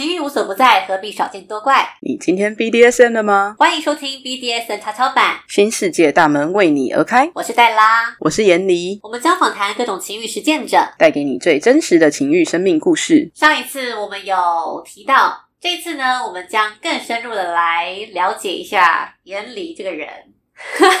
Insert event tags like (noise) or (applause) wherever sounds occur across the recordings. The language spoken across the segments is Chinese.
情欲无所不在，何必少见多怪？你今天 BDSN 了吗？欢迎收听 BDSN 超超版，新世界大门为你而开。我是黛拉，我是闫妮，我们将访谈各种情欲实践者，带给你最真实的情欲生命故事。上一次我们有提到，这次呢，我们将更深入的来了解一下闫离这个人。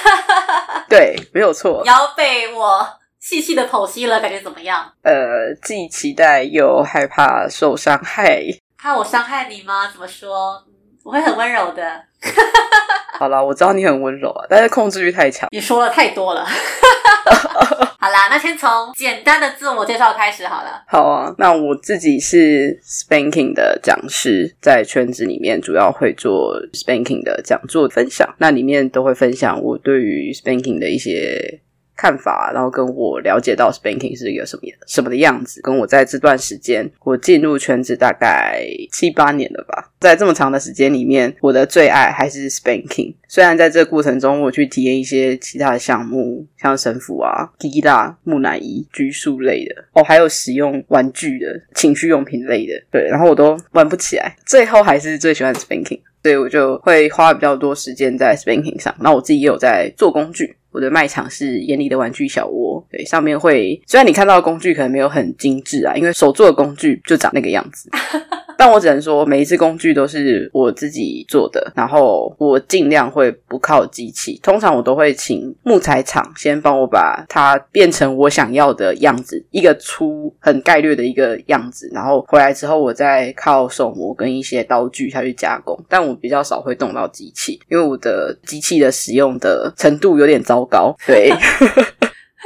(laughs) 对，没有错。要被我细细的剖析了，感觉怎么样？呃，既期待又害怕受伤害。怕我伤害你吗？怎么说？嗯我会很温柔的。(laughs) 好啦，我知道你很温柔啊，但是控制欲太强。你说的太多了。(laughs) 好啦，那先从简单的自我介绍开始好了。好啊，那我自己是 spanking 的讲师，在圈子里面主要会做 spanking 的讲座分享，那里面都会分享我对于 spanking 的一些看法，然后跟我了解到 spanking 是一个什么什么的样子，跟我在这段时间我进入圈子大概七八年了吧，在这么长的时间里面，我的最爱还是 spanking。虽然在这个过程中，我去体验一些其他的项目，像神符啊、滴蜡、木乃伊、拘束类的，哦，还有使用玩具的情趣用品类的，对，然后我都玩不起来，最后还是最喜欢 spanking。所以我就会花比较多时间在 spanking 上。那我自己也有在做工具，我的卖场是眼里的玩具小窝，对，上面会虽然你看到的工具可能没有很精致啊，因为手做的工具就长那个样子。(laughs) 但我只能说，每一次工具都是我自己做的，然后我尽量会不靠机器。通常我都会请木材厂先帮我把它变成我想要的样子，一个粗很概略的一个样子，然后回来之后，我再靠手模跟一些刀具下去加工。但我比较少会动到机器，因为我的机器的使用的程度有点糟糕，对。(laughs)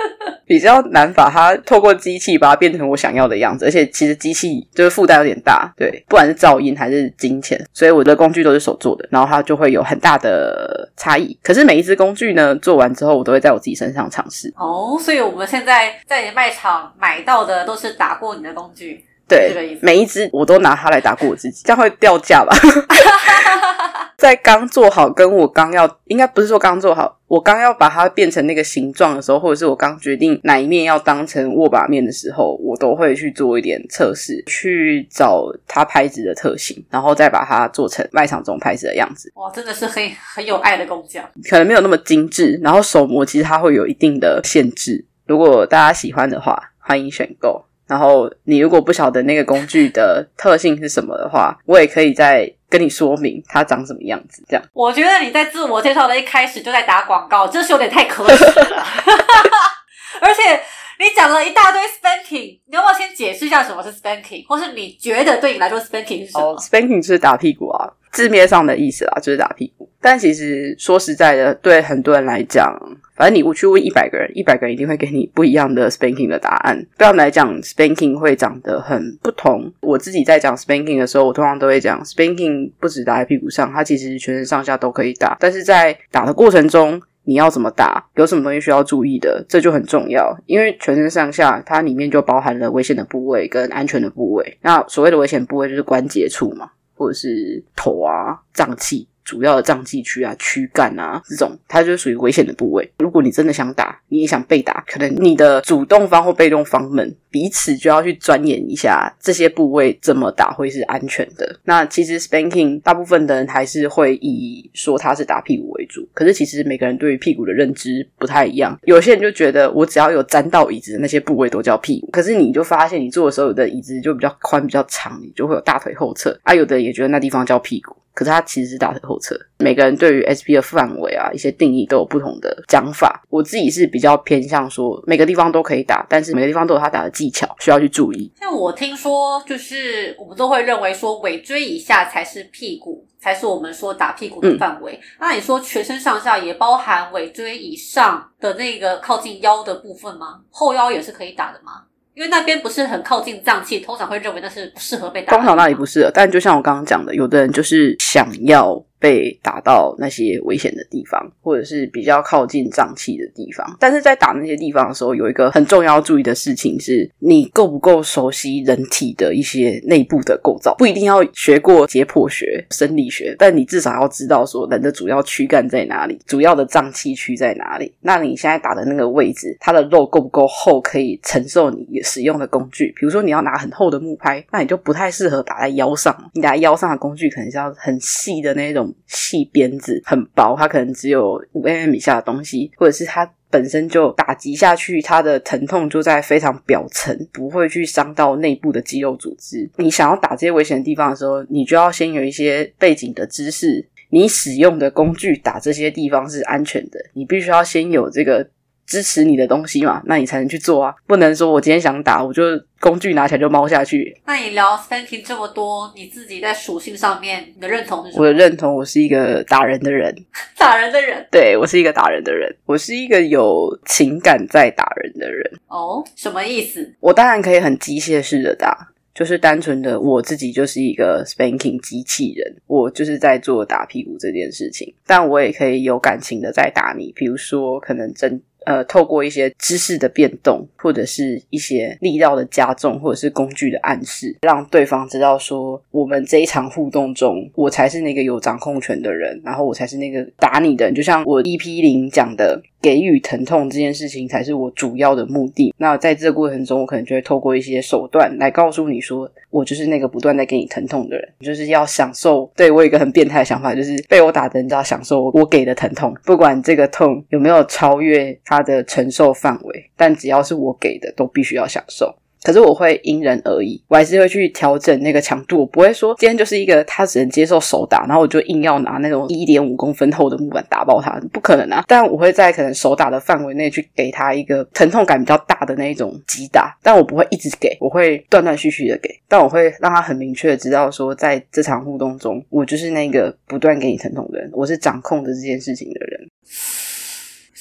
(laughs) 比较难把它透过机器把它变成我想要的样子，而且其实机器就是负担有点大，对，不管是噪音还是金钱，所以我的工具都是手做的，然后它就会有很大的差异。可是每一只工具呢，做完之后我都会在我自己身上尝试。哦，所以我们现在在你卖场买到的都是打过你的工具，对，每一只我都拿它来打过我自己，这样会掉价吧？(laughs) 在刚做好，跟我刚要，应该不是说刚做好，我刚要把它变成那个形状的时候，或者是我刚决定哪一面要当成握把面的时候，我都会去做一点测试，去找它拍子的特性，然后再把它做成卖场中拍子的样子。哇，真的是很很有爱的工匠。可能没有那么精致，然后手模其实它会有一定的限制。如果大家喜欢的话，欢迎选购。然后你如果不晓得那个工具的特性是什么的话，我也可以再跟你说明它长什么样子。这样，我觉得你在自我介绍的一开始就在打广告，真是有点太可耻了。(laughs) 而且你讲了一大堆 spanking，你要不要先解释一下什么是 spanking，或是你觉得对你来说 spanking 是什么？哦，spanking 就是打屁股啊，字面上的意思啦，就是打屁股。但其实说实在的，对很多人来讲，反正你去问一百个人，一百个人一定会给你不一样的 spanking 的答案。对他们来讲，spanking 会长得很不同。我自己在讲 spanking 的时候，我通常都会讲 spanking 不止打在屁股上，它其实全身上下都可以打。但是在打的过程中，你要怎么打，有什么东西需要注意的，这就很重要。因为全身上下它里面就包含了危险的部位跟安全的部位。那所谓的危险部位就是关节处嘛，或者是头啊、胀气。主要的脏器区啊、躯干啊这种，它就属于危险的部位。如果你真的想打，你也想被打，可能你的主动方或被动方们彼此就要去钻研一下这些部位怎么打会是安全的。那其实 spanking 大部分的人还是会以说他是打屁股为主，可是其实每个人对于屁股的认知不太一样。有些人就觉得我只要有沾到椅子的那些部位都叫屁股，可是你就发现你坐的时候，有的椅子就比较宽、比较长，你就会有大腿后侧啊，有的也觉得那地方叫屁股。可是它其实是大腿后侧，每个人对于 SP 的范围啊，一些定义都有不同的讲法。我自己是比较偏向说每个地方都可以打，但是每个地方都有它打的技巧，需要去注意。像我听说，就是我们都会认为说尾椎以下才是屁股，才是我们说打屁股的范围。那你说全身上下也包含尾椎以上的那个靠近腰的部分吗？后腰也是可以打的吗？因为那边不是很靠近脏器，通常会认为那是不适合被打。通常那里不适合，但就像我刚刚讲的，有的人就是想要被打到那些危险的地方，或者是比较靠近脏器的地方。但是在打那些地方的时候，有一个很重要注意的事情是，你够不够熟悉人体的一些内部的构造，不一定要学过解剖学、生理学，但你至少要知道说人的主要躯干在哪里，主要的脏器区在哪里。那你现在打的那个位置，它的肉够不够厚，可以承受你使用的工具？比如说你要拿很厚的木拍，那你就不太适合打在腰上。你打在腰上的工具可能是要很细的那种细鞭子，很薄，它可能只有五 mm 以下的东西，或者是它本身就打击下去，它的疼痛就在非常表层，不会去伤到内部的肌肉组织。你想要打这些危险的地方的时候，你就要先有一些背景的知识。你使用的工具打这些地方是安全的，你必须要先有这个支持你的东西嘛，那你才能去做啊。不能说我今天想打，我就工具拿起来就猫下去。那你聊 spanking 这么多，你自己在属性上面你的认同是什么？我的认同，我是一个打人的人，(laughs) 打人的人。对我是一个打人的人，我是一个有情感在打人的人。哦，什么意思？我当然可以很机械式的打。就是单纯的我自己就是一个 spanking 机器人，我就是在做打屁股这件事情，但我也可以有感情的在打你，比如说可能真。呃，透过一些姿势的变动，或者是一些力道的加重，或者是工具的暗示，让对方知道说，我们这一场互动中，我才是那个有掌控权的人，然后我才是那个打你的人。就像我 EP 零讲的，给予疼痛这件事情才是我主要的目的。那在这个过程中，我可能就会透过一些手段来告诉你说，我就是那个不断在给你疼痛的人，就是要享受。对我有一个很变态的想法，就是被我打的人就要享受我给的疼痛，不管这个痛有没有超越。他的承受范围，但只要是我给的，都必须要享受。可是我会因人而异，我还是会去调整那个强度。我不会说今天就是一个他只能接受手打，然后我就硬要拿那种一点五公分厚的木板打爆他，不可能啊！但我会在可能手打的范围内去给他一个疼痛感比较大的那一种击打，但我不会一直给，我会断断续续的给。但我会让他很明确的知道说，在这场互动中，我就是那个不断给你疼痛的人，我是掌控着这件事情的人。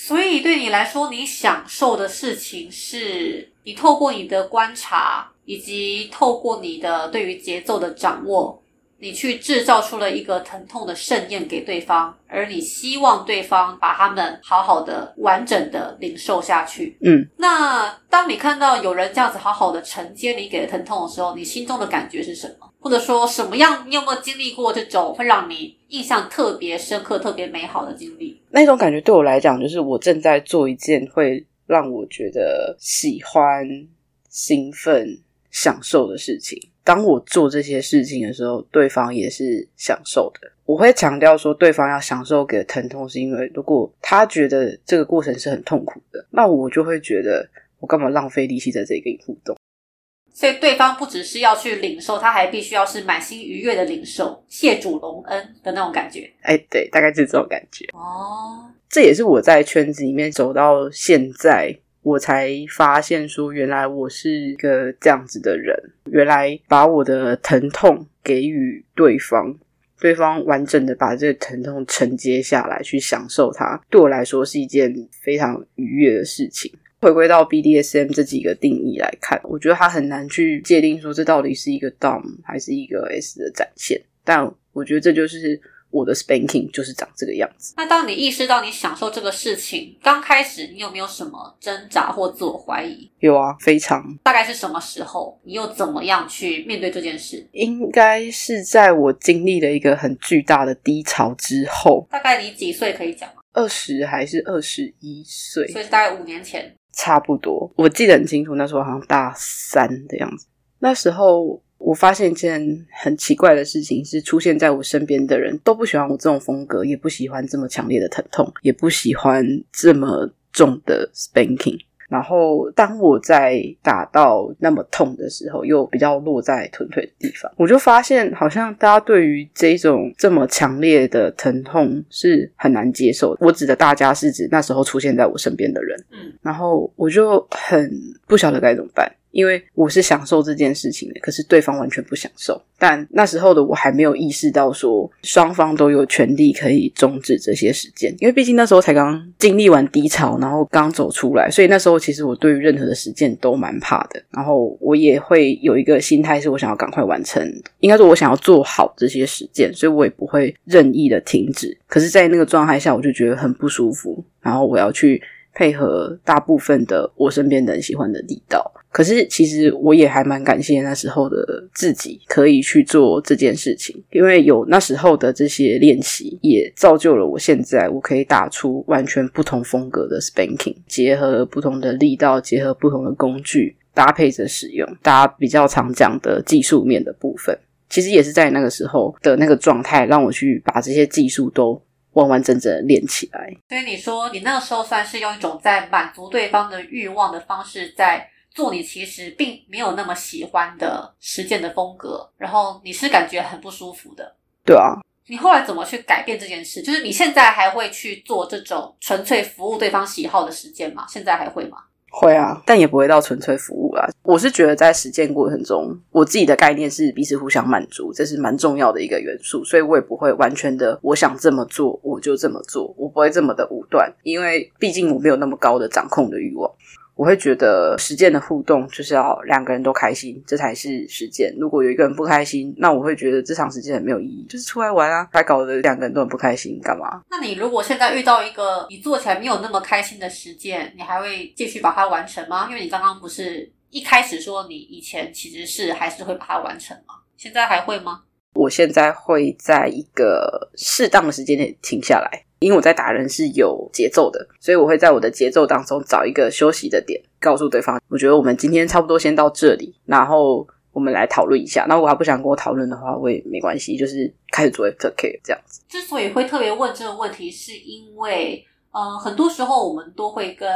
所以对你来说，你享受的事情是你透过你的观察，以及透过你的对于节奏的掌握，你去制造出了一个疼痛的盛宴给对方，而你希望对方把他们好好的、完整的领受下去。嗯，那当你看到有人这样子好好的承接你给的疼痛的时候，你心中的感觉是什么？或者说什么样？你有没有经历过这种会让你印象特别深刻、特别美好的经历？那种感觉对我来讲，就是我正在做一件会让我觉得喜欢、兴奋、享受的事情。当我做这些事情的时候，对方也是享受的。我会强调说，对方要享受给疼痛，是因为如果他觉得这个过程是很痛苦的，那我就会觉得我干嘛浪费力气在这里跟你互动。所以对方不只是要去领受，他还必须要是满心愉悦的领受，谢主隆恩的那种感觉。哎，对，大概就是这种感觉。哦，这也是我在圈子里面走到现在，我才发现说，原来我是一个这样子的人。原来把我的疼痛给予对方，对方完整的把这个疼痛承接下来，去享受它，对我来说是一件非常愉悦的事情。回归到 BDSM 这几个定义来看，我觉得它很难去界定说这到底是一个 Dom 还是一个 S 的展现。但我觉得这就是我的 Spanking 就是长这个样子。那当你意识到你享受这个事情，刚开始你有没有什么挣扎或自我怀疑？有啊，非常。大概是什么时候？你又怎么样去面对这件事？应该是在我经历了一个很巨大的低潮之后。大概你几岁可以讲吗？二十还是二十一岁？所以是大概五年前。差不多，我记得很清楚，那时候好像大三的样子。那时候我发现一件很奇怪的事情，是出现在我身边的人都不喜欢我这种风格，也不喜欢这么强烈的疼痛，也不喜欢这么重的 spanking。然后，当我在打到那么痛的时候，又比较落在臀腿的地方，我就发现好像大家对于这种这么强烈的疼痛是很难接受。我指的大家是指那时候出现在我身边的人，嗯，然后我就很不晓得该怎么办。因为我是享受这件事情的，可是对方完全不享受。但那时候的我还没有意识到说双方都有权利可以终止这些实践，因为毕竟那时候才刚经历完低潮，然后刚走出来，所以那时候其实我对于任何的实践都蛮怕的。然后我也会有一个心态，是我想要赶快完成，应该说我想要做好这些实践，所以我也不会任意的停止。可是，在那个状态下，我就觉得很不舒服，然后我要去。配合大部分的我身边人喜欢的力道，可是其实我也还蛮感谢那时候的自己可以去做这件事情，因为有那时候的这些练习，也造就了我现在我可以打出完全不同风格的 spanking，结合不同的力道，结合不同的工具搭配着使用，大家比较常讲的技术面的部分，其实也是在那个时候的那个状态，让我去把这些技术都。完完整整练起来。所以你说，你那个时候算是用一种在满足对方的欲望的方式，在做你其实并没有那么喜欢的实践的风格，然后你是感觉很不舒服的。对啊。你后来怎么去改变这件事？就是你现在还会去做这种纯粹服务对方喜好的实践吗？现在还会吗？会啊，但也不会到纯粹服务啊。我是觉得在实践过程中，我自己的概念是彼此互相满足，这是蛮重要的一个元素。所以我也不会完全的，我想这么做我就这么做，我不会这么的武断，因为毕竟我没有那么高的掌控的欲望。我会觉得实践的互动就是要两个人都开心，这才是实践。如果有一个人不开心，那我会觉得这场实践很没有意义，就是出来玩啊，还搞得两个人都很不开心，干嘛？那你如果现在遇到一个你做起来没有那么开心的实践，你还会继续把它完成吗？因为你刚刚不是一开始说你以前其实是还是会把它完成吗？现在还会吗？我现在会在一个适当的时间点停下来。因为我在打人是有节奏的，所以我会在我的节奏当中找一个休息的点，告诉对方，我觉得我们今天差不多先到这里，然后我们来讨论一下。那如果他不想跟我讨论的话，我也没关系，就是开始做 after 这样子。之所以会特别问这个问题，是因为，呃，很多时候我们都会跟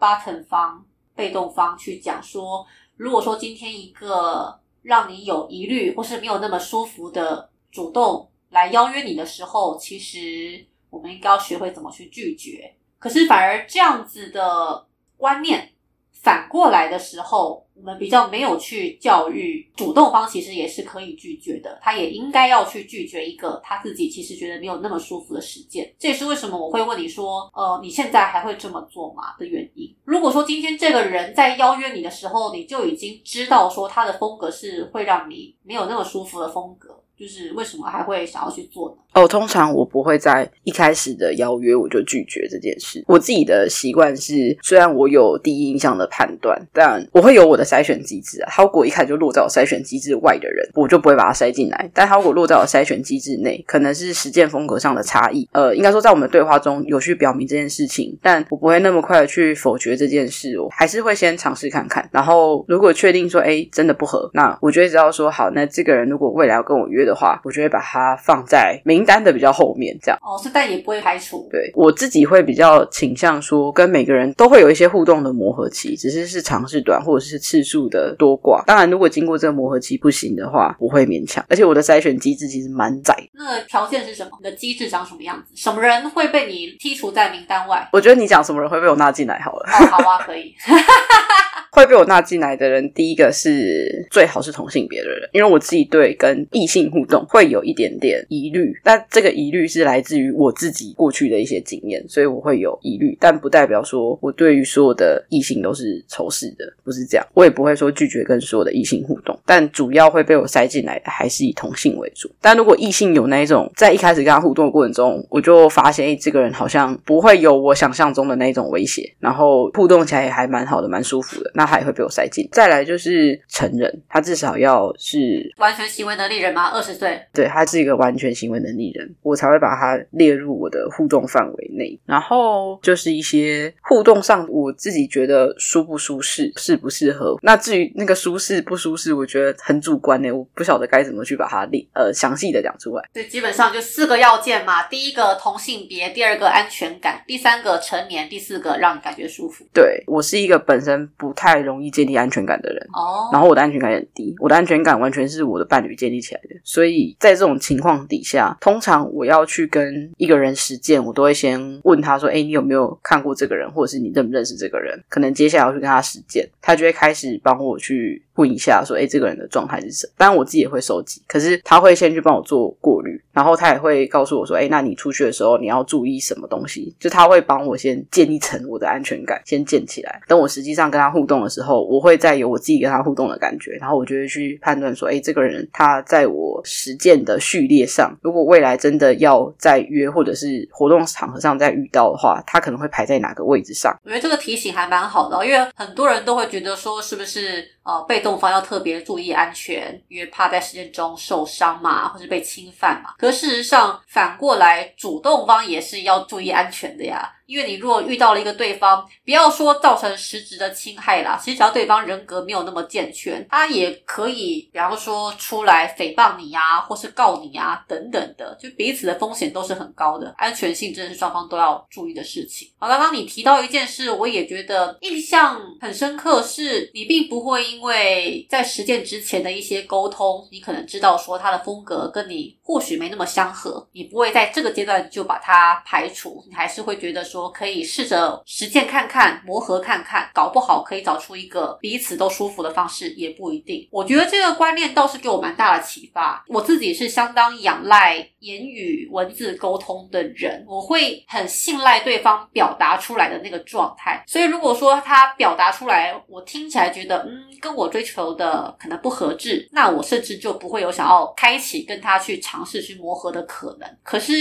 button 方、被动方去讲说，如果说今天一个让你有疑虑或是没有那么舒服的主动来邀约你的时候，其实。我们应该要学会怎么去拒绝，可是反而这样子的观念反过来的时候，我们比较没有去教育主动方，其实也是可以拒绝的。他也应该要去拒绝一个他自己其实觉得没有那么舒服的实践。这也是为什么我会问你说，呃，你现在还会这么做吗的原因。如果说今天这个人在邀约你的时候，你就已经知道说他的风格是会让你没有那么舒服的风格。就是为什么还会想要去做呢？哦，通常我不会在一开始的邀约我就拒绝这件事。我自己的习惯是，虽然我有第一印象的判断，但我会有我的筛选机制啊。他如果一开始就落在我筛选机制外的人，我就不会把他筛进来。但他如果落在我筛选机制内，可能是实践风格上的差异。呃，应该说在我们对话中有去表明这件事情，但我不会那么快的去否决这件事。我还是会先尝试看看，然后如果确定说，哎，真的不合，那我就会知道说，好，那这个人如果未来要跟我约。的话，我就会把它放在明单的比较后面，这样哦，是但也不会排除。对我自己会比较倾向说，跟每个人都会有一些互动的磨合期，只是是长是短，或者是次数的多寡。当然，如果经过这个磨合期不行的话，不会勉强。而且我的筛选机制其实蛮窄。那条件是什么？你的机制长什么样子？什么人会被你剔除在名单外？我觉得你讲什么人会被我纳进来好了。哦，好啊，可以。(laughs) 会被我纳进来的人，第一个是最好是同性别的人，因为我自己对跟异性互动会有一点点疑虑，但这个疑虑是来自于我自己过去的一些经验，所以我会有疑虑，但不代表说我对于所有的异性都是仇视的，不是这样，我也不会说拒绝跟所有的异性互动，但主要会被我塞进来的还是以同性为主。但如果异性有那一种在一开始跟他互动的过程中，我就发现，哎，这个人好像不会有我想象中的那种威胁，然后互动起来也还蛮好的，蛮舒服的，那。他也会被我塞进。再来就是成人，他至少要是完全行为能力人吗？二十岁，对，他是一个完全行为能力人，我才会把他列入我的互动范围内。然后就是一些互动上，我自己觉得舒不舒适，适不适合。那至于那个舒适不舒适，我觉得很主观呢，我不晓得该怎么去把它列呃详细的讲出来。对，基本上就四个要件嘛：第一个同性别，第二个安全感，第三个成年，第四个让你感觉舒服。对我是一个本身不太。太容易建立安全感的人。哦，然后我的安全感也很低，我的安全感完全是我的伴侣建立起来的。所以在这种情况底下，通常我要去跟一个人实践，我都会先问他说：“哎，你有没有看过这个人，或者是你认不认识这个人？”可能接下来要去跟他实践，他就会开始帮我去问一下说：“哎，这个人的状态是什么？”当然我自己也会收集，可是他会先去帮我做过滤，然后他也会告诉我说：“哎，那你出去的时候你要注意什么东西？”就他会帮我先建一层我的安全感，先建起来。等我实际上跟他互动的时候，我会再有我自己跟他互动的感觉，然后我就会去判断说：“哎，这个人他在我实践的序列上，如果未来真的要再约或者是活动场合上再遇到的话，他可能会排在哪个位置上？”我觉得这个提醒还蛮好的，因为很多人都会觉得说，是不是呃被动方要特别注意安全，因为怕在实践中受伤嘛，或是被侵犯嘛。可事实上，反过来主动方也是要注意安全的呀。因为你如果遇到了一个对方，不要说造成实质的侵害啦，其实只要对方人格没有那么健全，他也可以，比方说出来诽谤你呀，或是告你呀等等的，就彼此的风险都是很高的，安全性真的是双方都要注意的事情。好，刚刚你提到一件事，我也觉得印象很深刻，是你并不会因为在实践之前的一些沟通，你可能知道说他的风格跟你或许没那么相合，你不会在这个阶段就把它排除，你还是会觉得说。可以试着实践看看，磨合看看，搞不好可以找出一个彼此都舒服的方式，也不一定。我觉得这个观念倒是给我蛮大的启发。我自己是相当仰赖言语文字沟通的人，我会很信赖对方表达出来的那个状态。所以如果说他表达出来，我听起来觉得嗯跟我追求的可能不合致，那我甚至就不会有想要开启跟他去尝试去磨合的可能。可是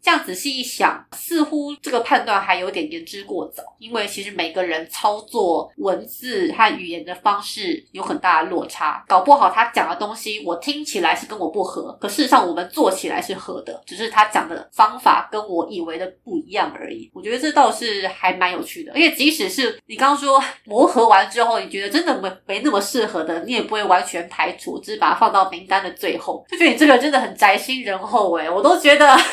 这样仔细一想，似乎这个判断。还有点言之过早，因为其实每个人操作文字和语言的方式有很大的落差，搞不好他讲的东西我听起来是跟我不合，可事实上我们做起来是合的，只是他讲的方法跟我以为的不一样而已。我觉得这倒是还蛮有趣的，而且即使是你刚刚说 (laughs) 磨合完之后，你觉得真的没没那么适合的，你也不会完全排除，只是把它放到名单的最后，就觉得你这个真的很宅心仁厚诶，我都觉得。(laughs)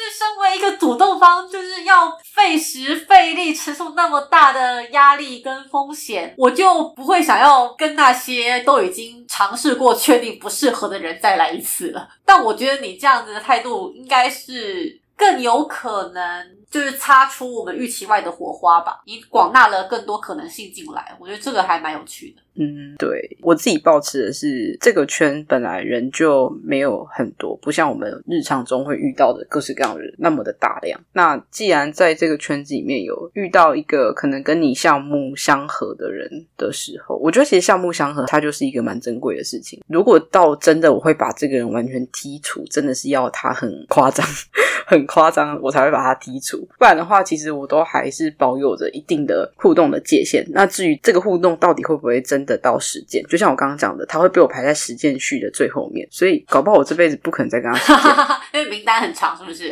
是身为一个主动方，就是要费时费力承受那么大的压力跟风险，我就不会想要跟那些都已经尝试过、确定不适合的人再来一次了。但我觉得你这样子的态度，应该是更有可能，就是擦出我们预期外的火花吧。你广纳了更多可能性进来，我觉得这个还蛮有趣的。嗯，对我自己保持的是，这个圈本来人就没有很多，不像我们日常中会遇到的各式各样的人那么的大量。那既然在这个圈子里面有遇到一个可能跟你项目相合的人的时候，我觉得其实项目相合，它就是一个蛮珍贵的事情。如果到真的我会把这个人完全剔除，真的是要他很夸张、很夸张，我才会把他剔除。不然的话，其实我都还是保有着一定的互动的界限。那至于这个互动到底会不会真？的到实践，就像我刚刚讲的，他会被我排在实践序的最后面，所以搞不好我这辈子不可能再跟他实践，(laughs) 因为名单很长，是不是？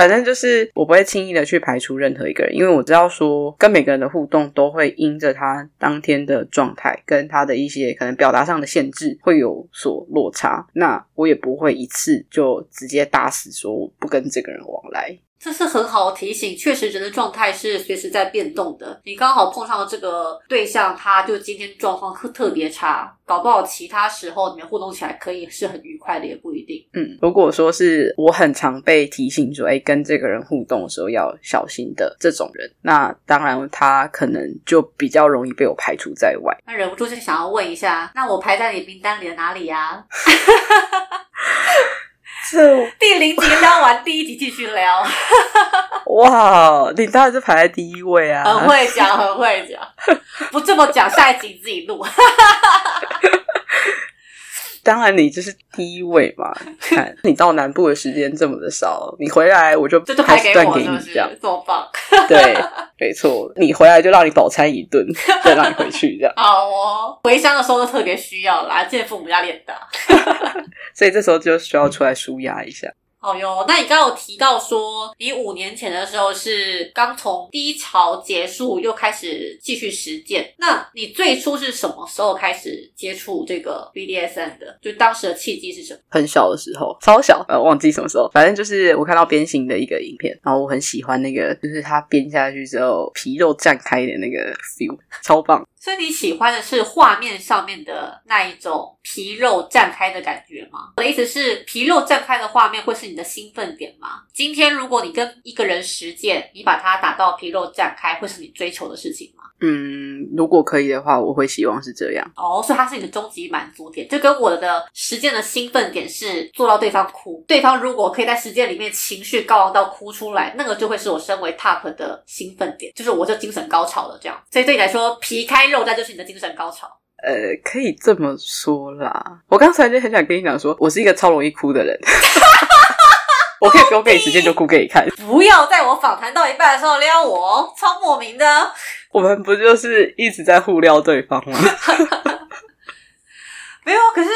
反正就是我不会轻易的去排除任何一个人，因为我知道说跟每个人的互动都会因着他当天的状态跟他的一些可能表达上的限制会有所落差，那我也不会一次就直接打死说我不跟这个人往来。这是很好的提醒，确实人的状态是随时在变动的。你刚好碰上了这个对象，他就今天状况特特别差，搞不好其他时候你们互动起来可以是很愉快的，也不一定。嗯，如果说是我很常被提醒说，哎，跟这个人互动的时候要小心的这种人，那当然他可能就比较容易被我排除在外。那忍不住就想要问一下，那我排在你名单里的哪里呀？(laughs) 第零集聊完，第一集继续聊。(laughs) 哇，你当然是排在第一位啊！很会讲，很会讲。不这么讲，下一集自己录。(laughs) 当然，你就是第一位嘛。(laughs) 看你到南部的时间这么的少，你回来我就就开始断给你这样，这么棒。对，(laughs) 没错，你回来就让你饱餐一顿，再让你回去这样。(laughs) 好哦，回乡的时候都特别需要啦，见父母压力很大，所以这时候就需要出来舒压一下。哦哟，那你刚刚有提到说，你五年前的时候是刚从低潮结束，又开始继续实践。那你最初是什么时候开始接触这个 BDSM 的？就当时的契机是什么？很小的时候，超小，呃，忘记什么时候，反正就是我看到鞭刑的一个影片，然后我很喜欢那个，就是它鞭下去之后皮肉绽开的那个 feel，超棒。所以你喜欢的是画面上面的那一种皮肉绽开的感觉吗？我的意思是，皮肉绽开的画面会是你的兴奋点吗？今天如果你跟一个人实践，你把它打到皮肉绽开，会是你追求的事情吗？嗯，如果可以的话，我会希望是这样。哦，所以它是你的终极满足点，就跟我的实践的兴奋点是做到对方哭。对方如果可以在实践里面情绪高昂到哭出来，那个就会是我身为 top 的兴奋点，就是我就精神高潮了。这样，所以对你来说，皮开肉在就是你的精神高潮。呃，可以这么说啦。我刚才就很想跟你讲，说我是一个超容易哭的人。(laughs) 我可以不用给你时间就哭给你看。不要在我访谈到一半的时候撩我，超莫名的。我们不就是一直在互撩对方吗？(laughs) 没有，可是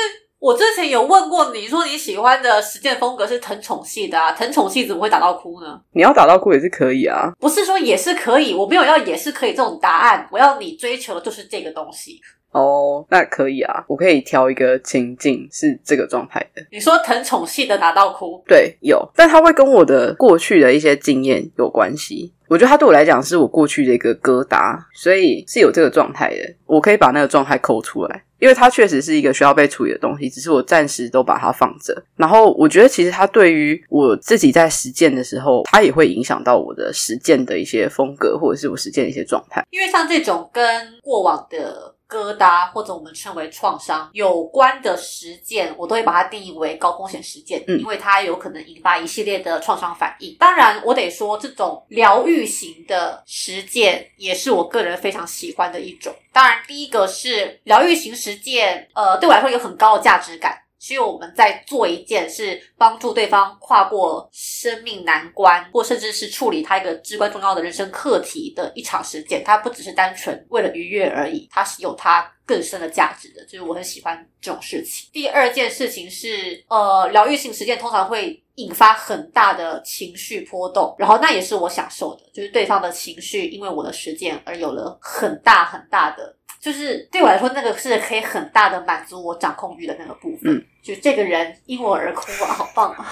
我之前有问过你说你喜欢的实践风格是疼宠系的啊，疼宠系怎么会打到哭呢？你要打到哭也是可以啊，不是说也是可以，我没有要也是可以这种答案，我要你追求的就是这个东西。哦，那可以啊，我可以挑一个情境是这个状态的。你说疼宠系的打到哭，对，有，但它会跟我的过去的一些经验有关系。我觉得它对我来讲是我过去的一个疙瘩，所以是有这个状态的。我可以把那个状态抠出来，因为它确实是一个需要被处理的东西，只是我暂时都把它放着。然后我觉得其实它对于我自己在实践的时候，它也会影响到我的实践的一些风格，或者是我实践的一些状态。因为像这种跟过往的。疙瘩或者我们称为创伤有关的实践，我都会把它定义为高风险实践，因为它有可能引发一系列的创伤反应。当然，我得说，这种疗愈型的实践也是我个人非常喜欢的一种。当然，第一个是疗愈型实践，呃，对我来说有很高的价值感。需要我们在做一件是帮助对方跨过生命难关，或甚至是处理他一个至关重要的人生课题的一场实践。它不只是单纯为了愉悦而已，它是有它更深的价值的。就是我很喜欢这种事情。第二件事情是，呃，疗愈性实践通常会引发很大的情绪波动，然后那也是我享受的，就是对方的情绪因为我的实践而有了很大很大的。就是对我来说，那个是可以很大的满足我掌控欲的那个部分。就这个人因我而哭啊，好棒啊！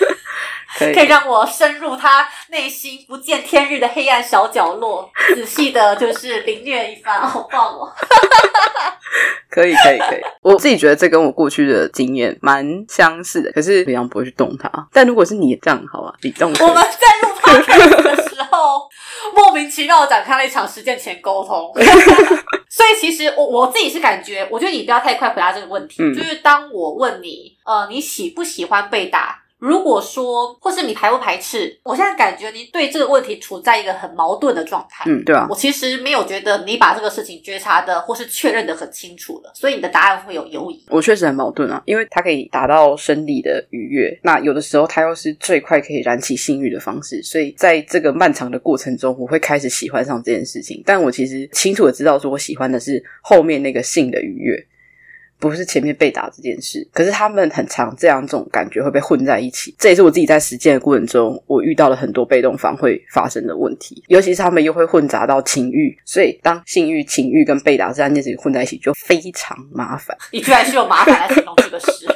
(laughs) 可以让我深入他内心不见天日的黑暗小角落，(laughs) 仔细的就是凌虐一番，好棒哦！(laughs) 可以，可以，可以。我自己觉得这跟我过去的经验蛮相似的，可是平常不会去动它。但如果是你这样，好吧，你动。我们在录 podcast 的时候，莫名其妙展开了一场实践前沟通。所以其实我我自己是感觉，我觉得你不要太快回答这个问题。就是当我问你，呃，你喜不喜欢被打？如果说，或是你排不排斥？我现在感觉你对这个问题处在一个很矛盾的状态。嗯，对啊。我其实没有觉得你把这个事情觉察的或是确认的很清楚了，所以你的答案会有犹疑。我确实很矛盾啊，因为它可以达到生理的愉悦，那有的时候它又是最快可以燃起性欲的方式，所以在这个漫长的过程中，我会开始喜欢上这件事情。但我其实清楚的知道，说我喜欢的是后面那个性的愉悦。不是前面被打这件事，可是他们很常这样，这种感觉会被混在一起。这也是我自己在实践的过程中，我遇到了很多被动方会发生的问题，尤其是他们又会混杂到情欲，所以当性欲、情欲跟被打这三件事情混在一起，就非常麻烦。你居然是用麻烦来形容这个事？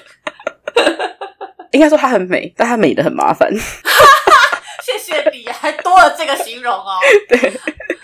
(laughs) 应该说它很美，但它美的很麻烦。(laughs) 谢谢你，还多了这个形容哦。(laughs) 对。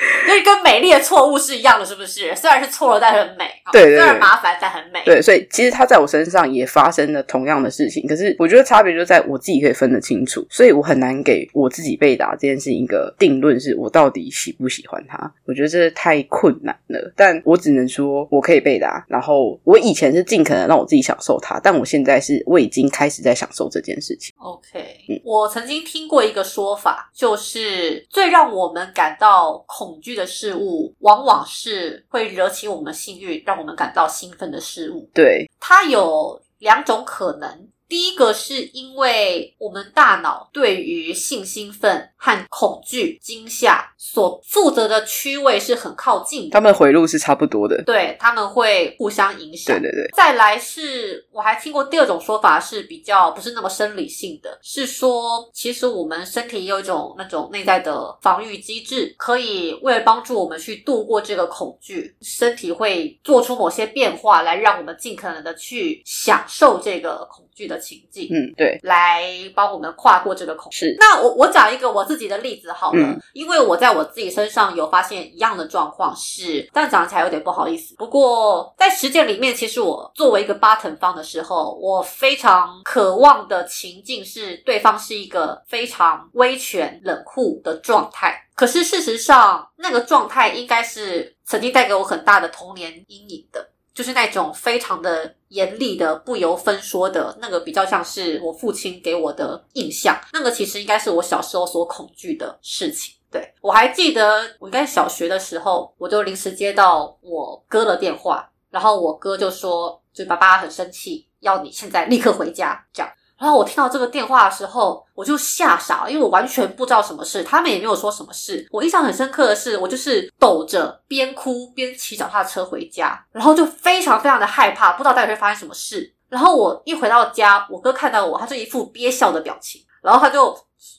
(laughs) 所以跟美丽的错误是一样的，是不是？虽然是错了，但很美。对对。虽然麻烦，但很美。对，所以其实它在我身上也发生了同样的事情，可是我觉得差别就在我自己可以分得清楚，所以我很难给我自己被打这件事情一个定论，是我到底喜不喜欢他？我觉得这太困难了。但我只能说我可以被打，然后我以前是尽可能让我自己享受它，但我现在是我已经开始在享受这件事情。OK，我曾经听过一个说法，就是最让我们感到恐惧。的事物往往是会惹起我们性欲，让我们感到兴奋的事物。对，它有两种可能。第一个是因为我们大脑对于性兴奋和恐惧、惊吓所负责的区位是很靠近的，他们回路是差不多的。对他们会互相影响。对对对，再来是我还听过第二种说法是比较不是那么生理性的，是说其实我们身体有一种那种内在的防御机制，可以为了帮助我们去度过这个恐惧，身体会做出某些变化来让我们尽可能的去享受这个恐惧的情境。嗯，对，来帮我们跨过这个恐惧。是那我我讲一个我自己的例子好了，嗯因为我在我自己身上有发现一样的状况是，但讲起来有点不好意思。不过在实践里面，其实我作为一个八等方的时候，我非常渴望的情境是对方是一个非常威权冷酷的状态。可是事实上，那个状态应该是曾经带给我很大的童年阴影的。就是那种非常的严厉的、不由分说的那个，比较像是我父亲给我的印象。那个其实应该是我小时候所恐惧的事情。对我还记得，我应该小学的时候，我就临时接到我哥的电话，然后我哥就说，就爸爸很生气，要你现在立刻回家，这样。然后我听到这个电话的时候，我就吓傻了，因为我完全不知道什么事，他们也没有说什么事。我印象很深刻的是，我就是抖着边哭边骑脚踏车回家，然后就非常非常的害怕，不知道到底会发生什么事。然后我一回到家，我哥看到我，他就一副憋笑的表情，然后他就，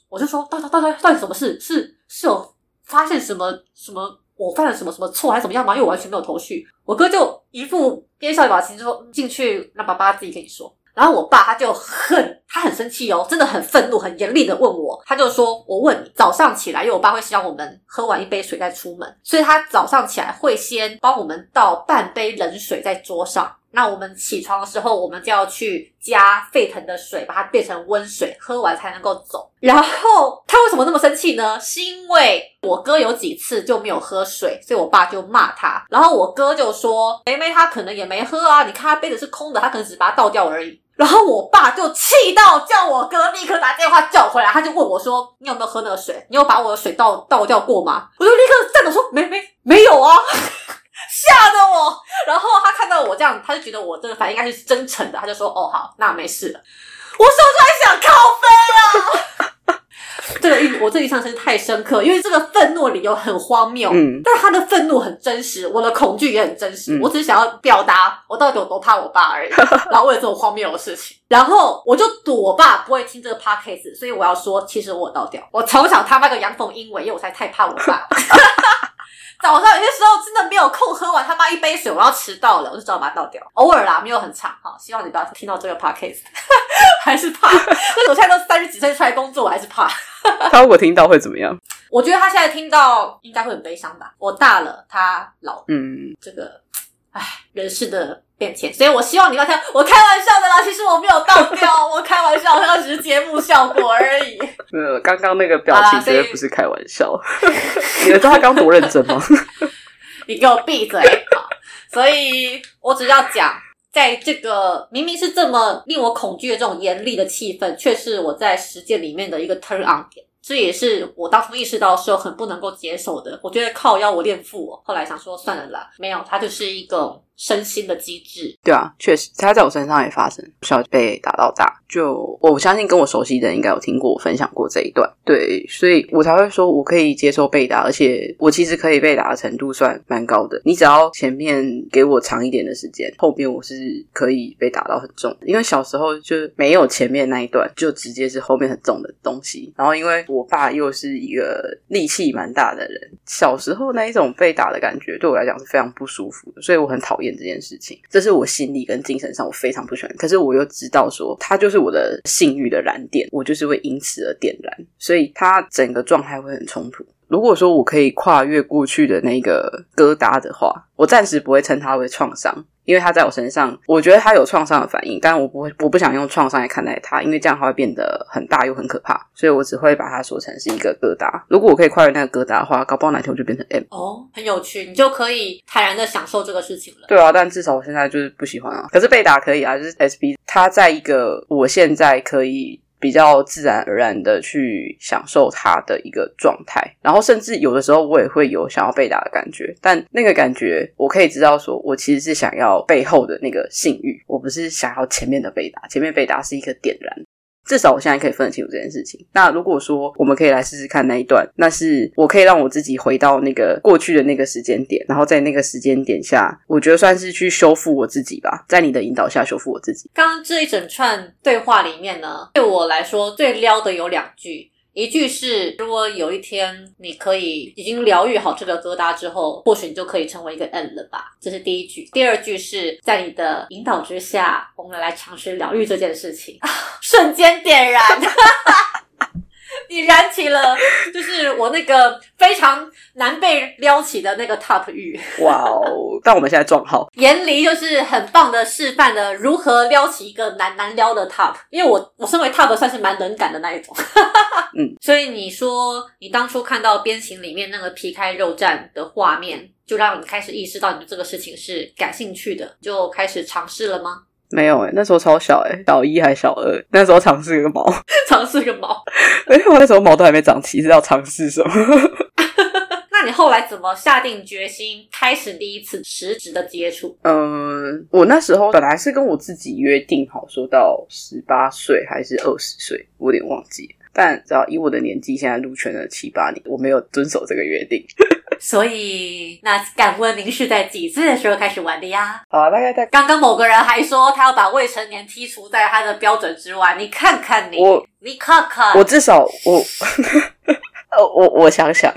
我就说，到到到底到底什么事？是是有发现什么什么？我犯了什么什么错还是怎么样吗？因为我完全没有头绪。我哥就一副憋笑的表情，就说进去让爸爸自己跟你说。然后我爸他就很，他很生气哦，真的很愤怒，很严厉的问我，他就说：“我问你，早上起来，因为我爸会希望我们喝完一杯水再出门，所以他早上起来会先帮我们倒半杯冷水在桌上。那我们起床的时候，我们就要去加沸腾的水，把它变成温水，喝完才能够走。然后他为什么那么生气呢？是因为我哥有几次就没有喝水，所以我爸就骂他。然后我哥就说：“梅梅他可能也没喝啊，你看他杯子是空的，他可能只是把它倒掉而已。”然后我爸就气到叫我哥立刻打电话叫回来，他就问我说：“你有没有喝那个水？你有把我的水倒倒掉过吗？”我就立刻站着说：“没没没有啊！” (laughs) 吓得我。然后他看到我这样，他就觉得我这个反应应该是真诚的，他就说：“哦，好，那没事了。”我说在想靠背啊。(laughs) (laughs) 这个印我这印象真是太深刻，因为这个愤怒理由很荒谬，嗯但他的愤怒很真实，我的恐惧也很真实。嗯我只是想要表达我到底有多怕我爸而已，(laughs) 然后为了这种荒谬的事情，然后我就赌我爸不会听这个 podcast，所以我要说，其实我倒掉。我从小他妈个阳奉阴违，因为我才太怕我爸。(laughs) 早上有些时候真的没有空喝完他妈一杯水，我要迟到了，我就只好把它倒掉。偶尔啦，没有很长哈，希望你不要听到这个 podcast，(laughs) 还是怕。但是我现在都三十几岁出来工作，我还是怕。他如果听到会怎么样？我觉得他现在听到应该会很悲伤吧。我大了，他老，嗯，这个，唉，人世的变浅，所以我希望你不要听。我开玩笑的啦，其实我没有倒掉，我开玩笑，那只是节目效果而已。呃，刚刚那个表情绝对不是开玩笑。(laughs) 你知道他刚多认真吗？(laughs) 你给我闭嘴！好，所以我只要讲，在这个明明是这么令我恐惧的这种严厉的气氛，却是我在实践里面的一个 turn on 点。这也是我当初意识到的时候很不能够接受的。我觉得靠腰我练腹哦，后来想说算了啦，没有，它就是一个身心的机制。对啊，确实，他在我身上也发生，不小被打到大。就我相信跟我熟悉的人应该有听过我分享过这一段，对，所以我才会说我可以接受被打，而且我其实可以被打的程度算蛮高的。你只要前面给我长一点的时间，后边我是可以被打到很重的。因为小时候就没有前面那一段，就直接是后面很重的东西。然后因为我爸又是一个力气蛮大的人，小时候那一种被打的感觉对我来讲是非常不舒服的，所以我很讨厌这件事情。这是我心理跟精神上我非常不喜欢，可是我又知道说它就是我的性欲的燃点，我就是会因此而点燃，所以它整个状态会很冲突。如果说我可以跨越过去的那个疙瘩的话，我暂时不会称它为创伤，因为它在我身上，我觉得它有创伤的反应，但我不会，我不想用创伤来看待它，因为这样它会变得很大又很可怕，所以我只会把它说成是一个疙瘩。如果我可以跨越那个疙瘩的话，搞不好哪天我就变成 M。哦，很有趣，你就可以坦然的享受这个事情了。对啊，但至少我现在就是不喜欢啊。可是被打可以啊，就是 SB，它在一个我现在可以。比较自然而然的去享受它的一个状态，然后甚至有的时候我也会有想要被打的感觉，但那个感觉我可以知道，说我其实是想要背后的那个性欲，我不是想要前面的被打，前面被打是一个点燃。至少我现在可以分得清楚这件事情。那如果说我们可以来试试看那一段，那是我可以让我自己回到那个过去的那个时间点，然后在那个时间点下，我觉得算是去修复我自己吧，在你的引导下修复我自己。刚刚这一整串对话里面呢，对我来说最撩的有两句。一句是，如果有一天你可以已经疗愈好这个疙瘩之后，或许你就可以成为一个 N 了吧。这是第一句。第二句是在你的引导之下，我们来尝试疗愈这件事情，瞬间点燃。(laughs) (laughs) 你燃起了，就是我那个非常难被撩起的那个 top 欲。哇哦！但我们现在撞号，(laughs) 严离就是很棒的示范了如何撩起一个难难撩的 top。因为我我身为 top 算是蛮冷感的那一种。嗯，(laughs) 所以你说你当初看到边形里面那个皮开肉绽的画面，就让你开始意识到你对这个事情是感兴趣的，就开始尝试了吗？没有哎，那时候超小哎，小一还是小二？那时候尝试个毛，(laughs) 尝试个毛。因为我那时候毛都还没长齐，是要尝试什么？(laughs) 那你后来怎么下定决心开始第一次实质的接触？嗯，我那时候本来是跟我自己约定好，说到十八岁还是二十岁，我有点忘记。但只要以我的年纪，现在入圈了七八年，我没有遵守这个约定。(laughs) 所以，那敢问您是在几岁的时候开始玩的呀？啊，大概在刚刚某个人还说他要把未成年剔除在他的标准之外。你看看你，我你看看，我至少我，(laughs) 呃，我我想想。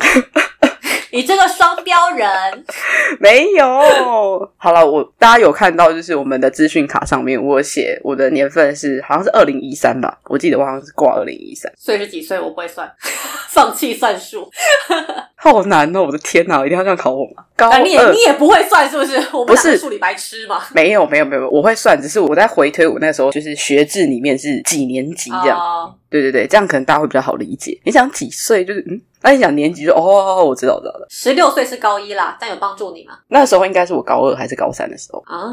你这个双标人，(laughs) 没有。好了，我大家有看到，就是我们的资讯卡上面，我写我的年份是好像是二零一三吧，我记得我好像是挂二零一三。岁是几岁？我不会算，(laughs) 放弃算数。(laughs) 好难哦！我的天哪，一定要这样考我吗？高你也你也不会算是不是？我不是数理白痴吗？没有没有没有，我会算，只是我在回推我那时候就是学制里面是几年级这样。对对对，这样可能大家会比较好理解。你想几岁？就是嗯。那你讲年级就哦，我知道，我知道了。十六岁是高一啦，但有帮助你吗？那时候应该是我高二还是高三的时候啊。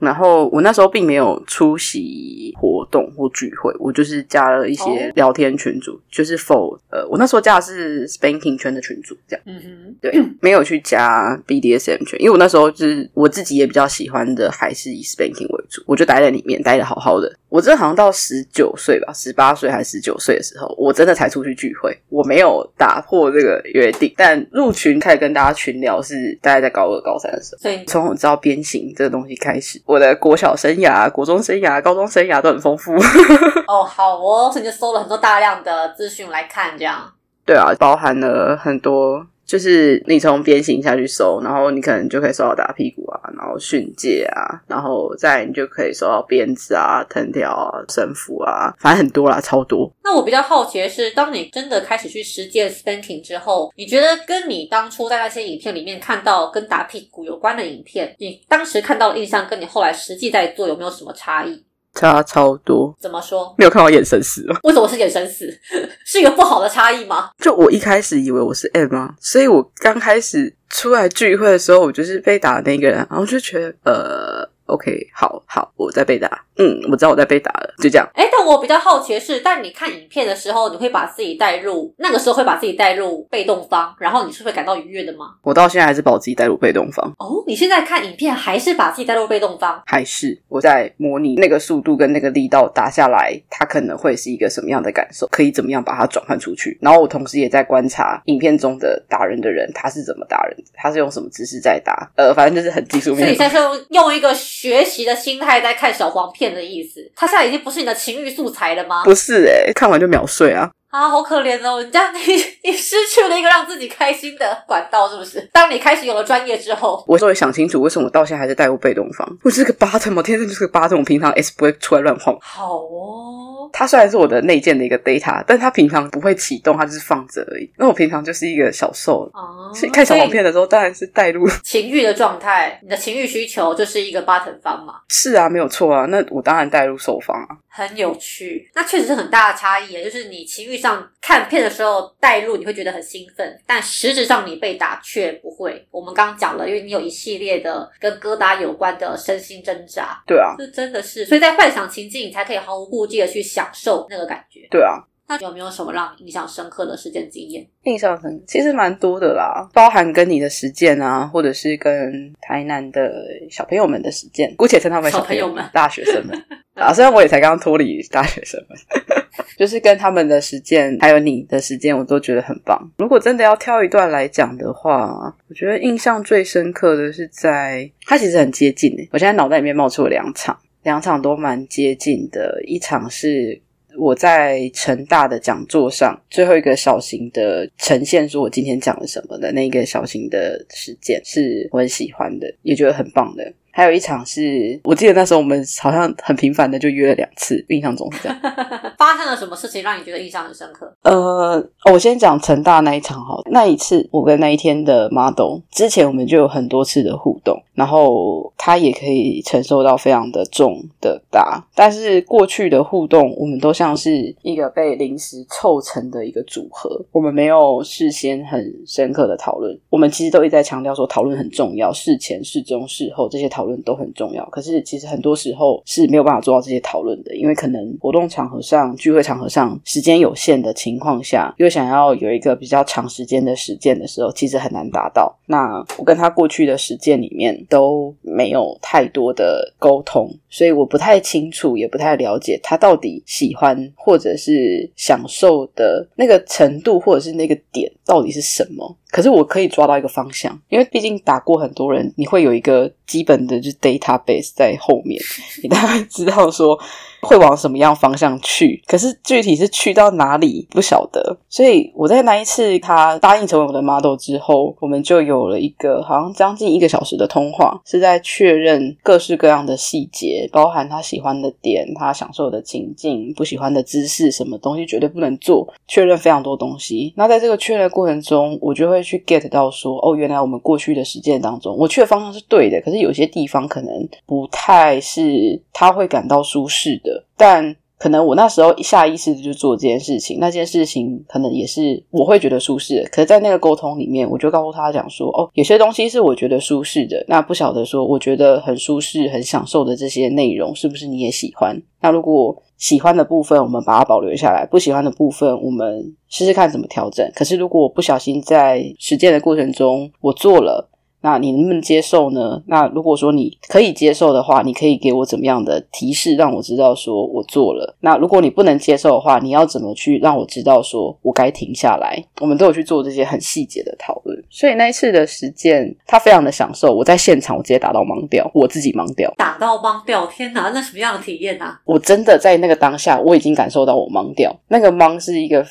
然后我那时候并没有出席活动或聚会，我就是加了一些聊天群组，就是 for 呃，我那时候加的是 spanking 圈的群组，这样。嗯哼，对，没有去加 BDSM 圈，因为我那时候就是我自己也比较喜欢的，还是以 spanking 为主，我就待在里面待的好好的。我真的好像到十九岁吧，十八岁还是十九岁的时候，我真的才出去聚会，我没有打破这个约定。但入群开始跟大家群聊是大概在高二、高三的时候，所以从我知道鞭刑这个东西开始。我的国小生涯、国中生涯、高中生涯都很丰富。(laughs) 哦，好哦，所以就搜了很多大量的资讯来看，这样。对啊，包含了很多。就是你从鞭刑下去收，然后你可能就可以收到打屁股啊，然后训诫啊，然后再你就可以收到鞭子啊、藤条啊、神符啊，反正很多啦，超多。那我比较好奇的是，当你真的开始去实践 spanking 之后，你觉得跟你当初在那些影片里面看到跟打屁股有关的影片，你当时看到的印象，跟你后来实际在做有没有什么差异？差超多，怎么说？没有看到眼神死了？(laughs) 为什么是眼神死？(laughs) 是一个不好的差异吗？就我一开始以为我是 M 啊，所以我刚开始出来聚会的时候，我就是被打的那个人，然后就觉得呃。OK，好好，我在被打。嗯，我知道我在被打了，就这样。哎，但我比较好奇的是，但你看影片的时候，你会把自己带入那个时候，会把自己带入被动方，然后你是会感到愉悦的吗？我到现在还是把我自己带入被动方。哦，你现在看影片还是把自己带入被动方？还是我在模拟那个速度跟那个力道打下来，它可能会是一个什么样的感受？可以怎么样把它转换出去？然后我同时也在观察影片中的打人的人，他是怎么打人？他是用什么姿势在打？呃，反正就是很技术面。所以你现在是用一个。学习的心态在看小黄片的意思，他现在已经不是你的情欲素材了吗？不是哎，看完就秒睡啊！啊，好可怜哦，你这样你你失去了一个让自己开心的管道，是不是？当你开始有了专业之后，我终于想清楚为什么我到现在还是带入被动方。我是个 bottom，我天生就是个 bottom，我平常 S 不会出来乱晃。好哦。它虽然是我的内建的一个 data，但它平常不会启动，它就是放着而已。那我平常就是一个小受，所以看小黄片的时候当然是带入 (laughs) 情欲的状态。你的情欲需求就是一个 button 方嘛？是啊，没有错啊。那我当然带入受方啊。很有趣，那确实是很大的差异。就是你情欲上看片的时候带入，你会觉得很兴奋，但实质上你被打却不会。我们刚刚讲了，因为你有一系列的跟疙瘩有关的身心挣扎。对啊，这真的是，所以在幻想情境，你才可以毫无顾忌的去想。享受那个感觉。对啊，那有没有什么让你印象深刻的实践经验？印象深，其实蛮多的啦，包含跟你的实践啊，或者是跟台南的小朋友们的实践，姑且称他们朋小朋友们大学生们啊。虽然我也才刚刚脱离大学生们，(laughs) 就是跟他们的实践，还有你的实践，我都觉得很棒。如果真的要挑一段来讲的话，我觉得印象最深刻的是在它其实很接近诶，我现在脑袋里面冒出了两场，两场都蛮接近的，一场是。我在成大的讲座上，最后一个小型的呈现，说我今天讲了什么的那个小型的实践，是我很喜欢的，也觉得很棒的。还有一场是我记得那时候我们好像很频繁的就约了两次，印象中是这样。(laughs) 发生了什么事情让你觉得印象很深刻？呃，我先讲成大那一场哈，那一次我跟那一天的 model 之前我们就有很多次的互动，然后他也可以承受到非常的重的打，但是过去的互动我们都像是一个被临时凑成的一个组合，我们没有事先很深刻的讨论，我们其实都一直在强调说讨论很重要，事前、事中、事后这些讨。讨论都很重要，可是其实很多时候是没有办法做到这些讨论的，因为可能活动场合上、聚会场合上时间有限的情况下，又想要有一个比较长时间的实践的时候，其实很难达到。那我跟他过去的实践里面都没有太多的沟通，所以我不太清楚，也不太了解他到底喜欢或者是享受的那个程度，或者是那个点到底是什么。可是我可以抓到一个方向，因为毕竟打过很多人，你会有一个基本的就是 database 在后面，你大概知道说。会往什么样方向去？可是具体是去到哪里不晓得。所以我在那一次他答应成为我的 model 之后，我们就有了一个好像将近一个小时的通话，是在确认各式各样的细节，包含他喜欢的点、他享受的情境、不喜欢的姿势，什么东西绝对不能做，确认非常多东西。那在这个确认过程中，我就会去 get 到说，哦，原来我们过去的实践当中，我去的方向是对的，可是有些地方可能不太是他会感到舒适的。但可能我那时候一下意识的就做这件事情，那件事情可能也是我会觉得舒适的。可是，在那个沟通里面，我就告诉他讲说：“哦，有些东西是我觉得舒适的，那不晓得说我觉得很舒适、很享受的这些内容，是不是你也喜欢？那如果喜欢的部分，我们把它保留下来；不喜欢的部分，我们试试看怎么调整。可是，如果我不小心在实践的过程中，我做了。”那你能不能接受呢？那如果说你可以接受的话，你可以给我怎么样的提示，让我知道说我做了。那如果你不能接受的话，你要怎么去让我知道说我该停下来？我们都有去做这些很细节的讨论。所以那一次的实践，他非常的享受。我在现场，我直接打到盲掉，我自己盲掉，打到盲掉。天哪，那什么样的体验啊？我真的在那个当下，我已经感受到我盲掉。那个盲是一个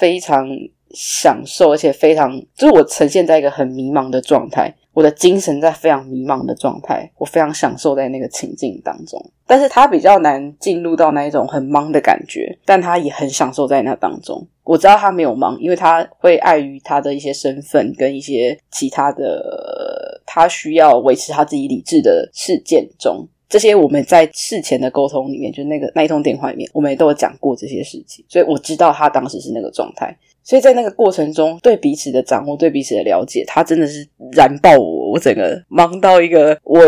非常享受，而且非常就是我呈现在一个很迷茫的状态。我的精神在非常迷茫的状态，我非常享受在那个情境当中，但是他比较难进入到那一种很忙的感觉，但他也很享受在那当中。我知道他没有忙，因为他会碍于他的一些身份跟一些其他的，他需要维持他自己理智的事件中，这些我们在事前的沟通里面，就那个那一通电话里面，我们也都有讲过这些事情，所以我知道他当时是那个状态。所以在那个过程中，对彼此的掌握，对彼此的了解，他真的是燃爆我，我整个忙到一个，我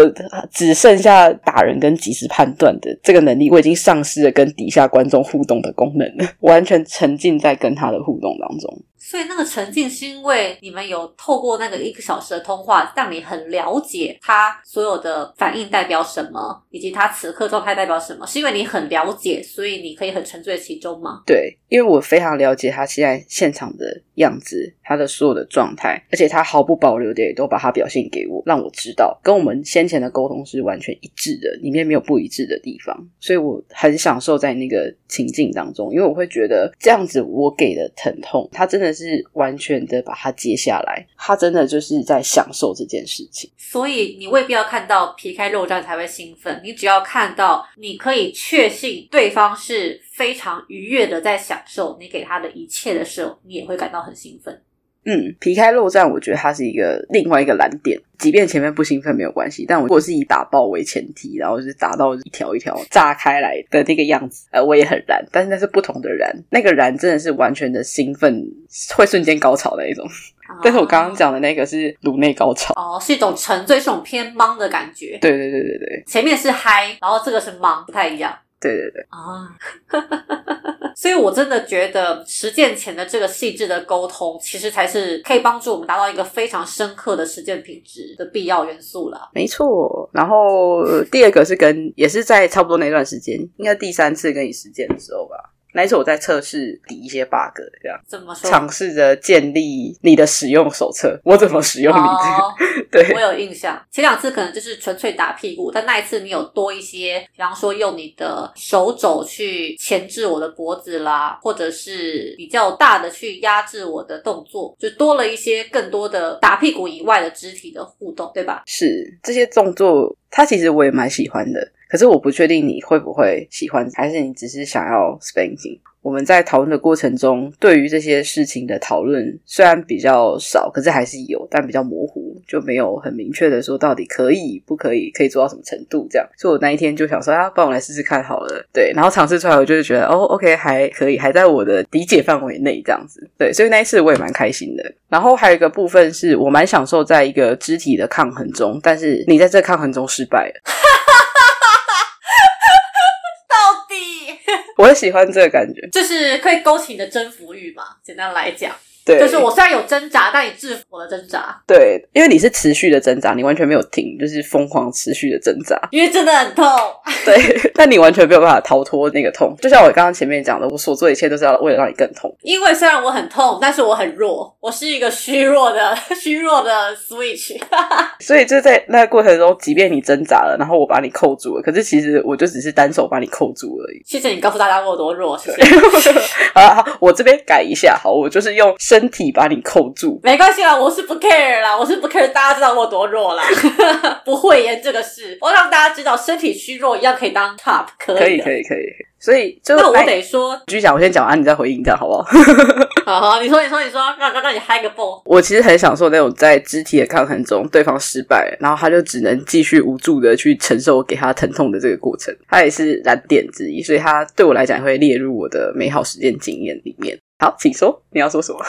只剩下打人跟及时判断的这个能力，我已经丧失了跟底下观众互动的功能，(laughs) 完全沉浸在跟他的互动当中。所以那个沉浸是因为你们有透过那个一个小时的通话，让你很了解他所有的反应代表什么，以及他此刻状态代表什么，是因为你很了解，所以你可以很沉醉其中吗？对，因为我非常了解他现在现场的样子，他的所有的状态，而且他毫不保留的也都把它表现给我，让我知道跟我们先前的沟通是完全一致的，里面没有不一致的地方，所以我很享受在那个情境当中，因为我会觉得这样子我给的疼痛，他真的。是完全的把它接下来，他真的就是在享受这件事情。所以你未必要看到皮开肉绽才会兴奋，你只要看到你可以确信对方是非常愉悦的在享受你给他的一切的时候，你也会感到很兴奋。嗯，皮开肉绽，我觉得它是一个另外一个蓝点。即便前面不兴奋没有关系，但我如果是以打爆为前提，然后是打到一条一条炸开来的那个样子，呃，我也很燃。但是那是不同的燃，那个燃真的是完全的兴奋，会瞬间高潮的一种。但是我刚刚讲的那个是颅内高潮，哦，是一种沉醉，是种偏懵的感觉。对对对对对，前面是嗨，然后这个是懵，不太一样。对对对，啊，(laughs) 所以我真的觉得实践前的这个细致的沟通，其实才是可以帮助我们达到一个非常深刻的实践品质的必要元素了。没错。然后呃第二个是跟也是在差不多那段时间，应该第三次跟你实践的时候吧。那一次我在测试抵一些 bug，这样怎么说？尝试着建立你的使用手册，我怎么使用你这个？哦 (laughs) 对我有印象，前两次可能就是纯粹打屁股，但那一次你有多一些，比方说用你的手肘去钳制我的脖子啦，或者是比较大的去压制我的动作，就多了一些更多的打屁股以外的肢体的互动，对吧？是这些动作，它其实我也蛮喜欢的。可是我不确定你会不会喜欢，还是你只是想要 spanking。我们在讨论的过程中，对于这些事情的讨论虽然比较少，可是还是有，但比较模糊，就没有很明确的说到底可以不可以，可以做到什么程度这样。所以我那一天就想说啊，帮我来试试看好了。对，然后尝试出来，我就是觉得哦，OK，还可以，还在我的理解范围内这样子。对，所以那一次我也蛮开心的。然后还有一个部分是我蛮享受在一个肢体的抗衡中，但是你在这抗衡中失败了，到底我喜欢这个感觉。就是可以勾起你的征服欲嘛？简单来讲，对，就是我虽然有挣扎，但你制服我的挣扎，对，因为你是持续的挣扎，你完全没有停，就是疯狂持续的挣扎。因为真的很痛。(laughs) 对，但你完全没有办法逃脱那个痛。就像我刚刚前面讲的，我所做的一切都是要为了让你更痛。因为虽然我很痛，但是我很弱，我是一个虚弱的 (laughs) 虚弱的 Switch。(laughs) 所以就在那个过程中，即便你挣扎了，然后我把你扣住了，可是其实我就只是单手把你扣住而已。谢谢你告诉大家我有多弱，谢谢。好好，我这边改一下，好，我就是用身体把你扣住。没关系啦，我是不 care 啦，我是不 care，大家知道我有多弱啦，(laughs) 不会言这个事，我让大家知道身体虚弱一样可以当 top，可以可以，可以，可以。所以就那我得说，继续讲，我先讲完，你再回应，这样好不好？(laughs) 好好，你说，你说，你说，让让让你嗨个蹦。我其实很享受那种在肢体的抗衡中，对方失败，然后他就只能继续无助的去承受我给他疼痛的这个过程。他也是燃点之一，所以他对我来讲会列入我的美好实践经验里面。好，请说，你要说什么？(laughs)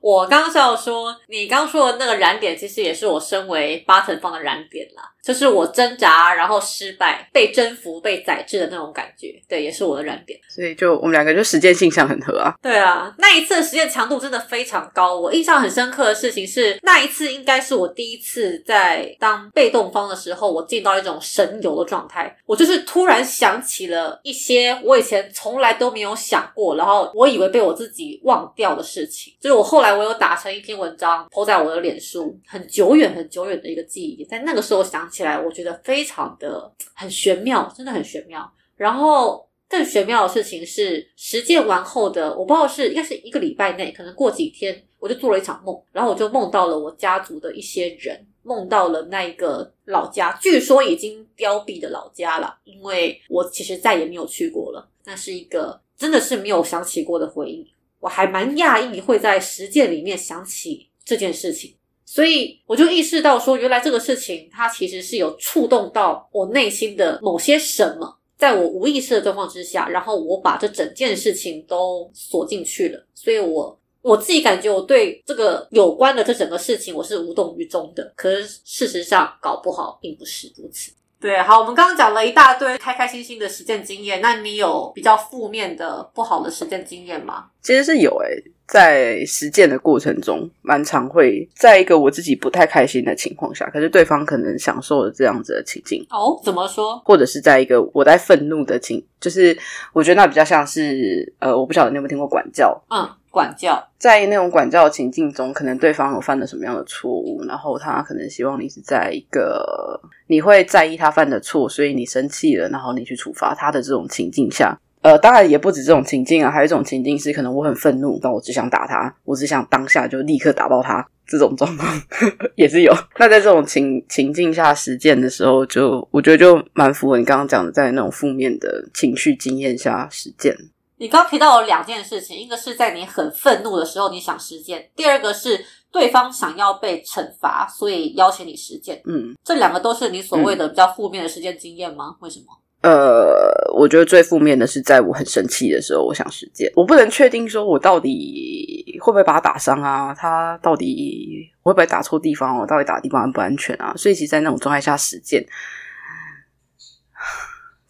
我刚刚是要说，你刚说的那个燃点，其实也是我身为八成方的燃点啦，就是我挣扎，然后失败，被征服、被宰制的那种感觉，对，也是我的燃点。所以就我们两个就实践性向很合啊。对啊，那一次的实践强度真的非常高。我印象很深刻的事情是，那一次应该是我第一次在当被动方的时候，我进到一种神游的状态。我就是突然想起了一些我以前从来都没有想过，然后我以为被我自己忘掉的事情。就是我后来我有打成一篇文章，po 在我的脸书，很久远很久远的一个记忆，在那个时候想起起来，我觉得非常的很玄妙，真的很玄妙。然后更玄妙的事情是，实践完后的我不知道是应该是一个礼拜内，可能过几天，我就做了一场梦，然后我就梦到了我家族的一些人，梦到了那一个老家，据说已经凋敝的老家了，因为我其实再也没有去过了，那是一个真的是没有想起过的回忆，我还蛮讶异会在实践里面想起这件事情。所以我就意识到说，原来这个事情它其实是有触动到我内心的某些什么，在我无意识的状况之下，然后我把这整件事情都锁进去了。所以我我自己感觉我对这个有关的这整个事情我是无动于衷的，可是事实上搞不好并不是如此。对，好，我们刚刚讲了一大堆开开心心的实践经验，那你有比较负面的、不好的实践经验吗？其实是有诶、在实践的过程中，蛮常会在一个我自己不太开心的情况下，可是对方可能享受了这样子的情境，哦，怎么说？或者是在一个我在愤怒的情，就是我觉得那比较像是呃，我不晓得你有没有听过管教，嗯，管教。在那种管教的情境中，可能对方有犯了什么样的错误，然后他可能希望你是在一个你会在意他犯的错，所以你生气了，然后你去处罚他的这种情境下。呃，当然也不止这种情境啊，还有一种情境是可能我很愤怒，但我只想打他，我只想当下就立刻打爆他，这种状况 (laughs) 也是有。那在这种情情境下实践的时候就，我觉得就蛮符合你刚刚讲的，在那种负面的情绪经验下实践。你刚提到了两件事情，一个是在你很愤怒的时候你想实践，第二个是对方想要被惩罚，所以邀请你实践。嗯，这两个都是你所谓的比较负面的实践经验吗？为什么？呃，我觉得最负面的是在我很生气的时候，我想实践，我不能确定说我到底会不会把他打伤啊，他到底会不会打错地方，我到底打的地方安不安全啊？所以其实，在那种状态下实践，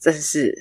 真是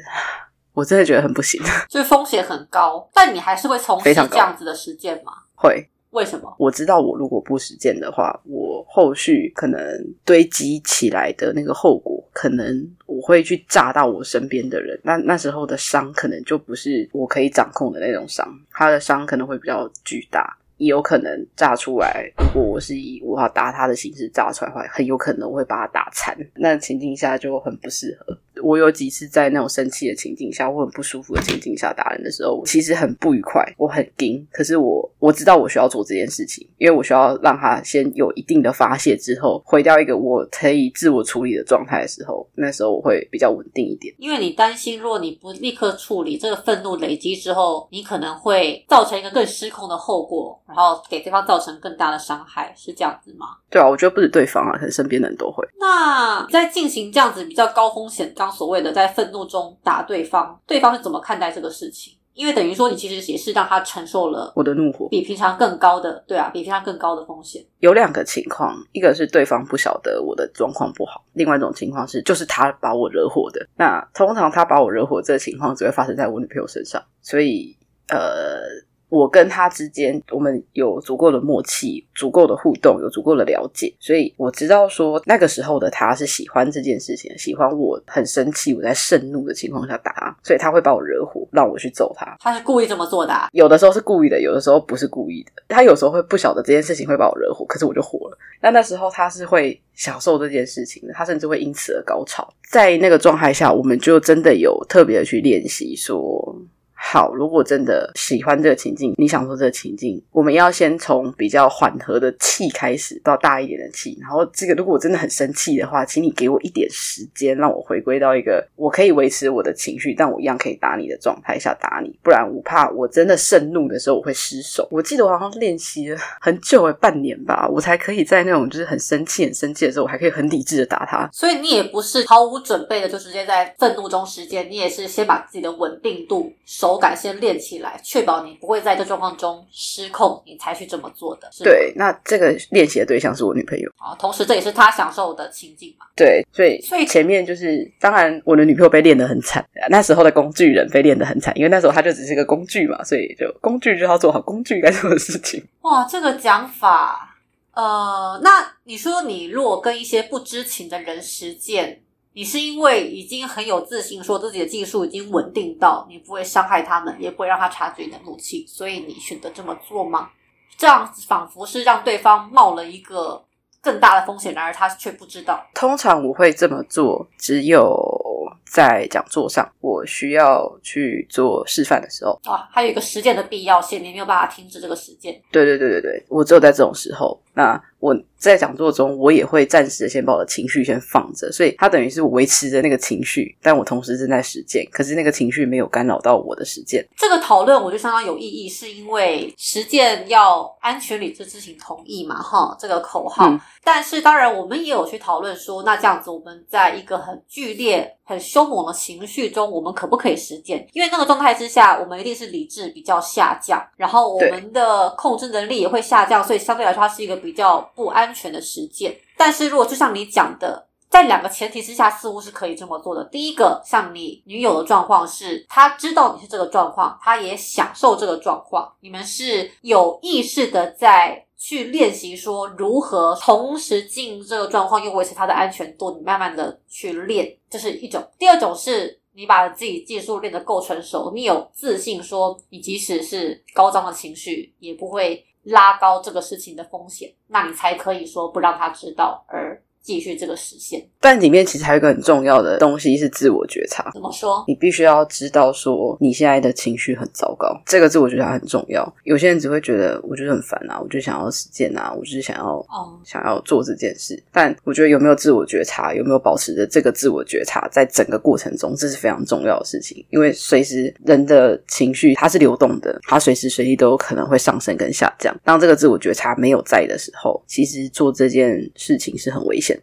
我真的觉得很不行。(laughs) 所以风险很高，但你还是会从事这样子的实践吗？会，为什么？我知道我如果不实践的话，我后续可能堆积起来的那个后果，可能我会去炸到我身边的人。那那时候的伤，可能就不是我可以掌控的那种伤，他的伤可能会比较巨大。也有可能炸出来。如果我是以我要打他的形式炸出来的话，很有可能我会把他打残。那情境下就很不适合。我有几次在那种生气的情境下，或很不舒服的情境下打人的时候，其实很不愉快，我很惊。可是我我知道我需要做这件事情，因为我需要让他先有一定的发泄之后，回到一个我可以自我处理的状态的时候，那时候我会比较稳定一点。因为你担心，如果你不立刻处理这个愤怒累积之后，你可能会造成一个更失控的后果，然后给对方造成更大的伤害，是这样子吗？对啊，我觉得不止对方啊，可能身边的人都会。那在进行这样子比较高风险，刚所谓的在愤怒中打对方，对方是怎么看待这个事情？因为等于说你其实也是让他承受了我的怒火比平常更高的，对啊，比平常更高的风险。有两个情况，一个是对方不晓得我的状况不好，另外一种情况是就是他把我惹火的。那通常他把我惹火这个情况只会发生在我女朋友身上，所以呃。我跟他之间，我们有足够的默契、足够的互动、有足够的了解，所以我知道说那个时候的他是喜欢这件事情，喜欢我很生气，我在盛怒的情况下打他，所以他会把我惹火，让我去揍他。他是故意这么做的、啊，有的时候是故意的，有的时候不是故意的。他有时候会不晓得这件事情会把我惹火，可是我就火了。那那时候他是会享受这件事情的，他甚至会因此而高潮。在那个状态下，我们就真的有特别的去练习说。好，如果真的喜欢这个情境，你想说这个情境，我们要先从比较缓和的气开始，到大一点的气。然后，这个如果我真的很生气的话，请你给我一点时间，让我回归到一个我可以维持我的情绪，但我一样可以打你的状态下打你。不然，我怕我真的盛怒的时候我会失手。我记得我好像练习了很久诶，半年吧，我才可以在那种就是很生气、很生气的时候，我还可以很理智的打他。所以你也不是毫无准备的就直接在愤怒中实践，你也是先把自己的稳定度。手感先练起来，确保你不会在这状况中失控，你才去这么做的。对，那这个练习的对象是我女朋友啊，同时这也是她享受的情境嘛。对，所以所以前面就是，当然我的女朋友被练得很惨，那时候的工具人被练得很惨，因为那时候她就只是个工具嘛，所以就工具就要做好工具该做的事情。哇，这个讲法，呃，那你说你如果跟一些不知情的人实践？你是因为已经很有自信，说自己的技术已经稳定到你不会伤害他们，也不会让他察觉你的怒气，所以你选择这么做吗？这样仿佛是让对方冒了一个更大的风险，然而他却不知道。通常我会这么做，只有在讲座上我需要去做示范的时候啊，还有一个实践的必要性，你没有办法停止这个实践。对对对对对，我只有在这种时候，那我。在讲座中，我也会暂时先把我的情绪先放着，所以它等于是我维持着那个情绪，但我同时正在实践，可是那个情绪没有干扰到我的实践。这个讨论我觉得相当有意义，是因为实践要安全、理智、知情、同意嘛，哈，这个口号。但是当然，我们也有去讨论说，那这样子我们在一个很剧烈、很凶猛的情绪中，我们可不可以实践？因为那个状态之下，我们一定是理智比较下降，然后我们的控制能力也会下降，所以相对来说，它是一个比较不安。全的实践，但是如果就像你讲的，在两个前提之下，似乎是可以这么做的。第一个，像你女友的状况是，她知道你是这个状况，她也享受这个状况，你们是有意识的在去练习说如何同时进这个状况，又维持它的安全度。你慢慢的去练，这是一种。第二种是你把自己技术练得够成熟，你有自信说，你即使是高涨的情绪，也不会。拉高这个事情的风险，那你才可以说不让他知道而。继续这个实现，但里面其实还有一个很重要的东西是自我觉察。怎么说？你必须要知道说你现在的情绪很糟糕，这个自我觉察很重要。有些人只会觉得我觉得很烦啊，我就想要实践啊，我就是想要哦想要做这件事。但我觉得有没有自我觉察，有没有保持着这个自我觉察，在整个过程中，这是非常重要的事情。因为随时人的情绪它是流动的，它随时随地都有可能会上升跟下降。当这个自我觉察没有在的时候，其实做这件事情是很危险。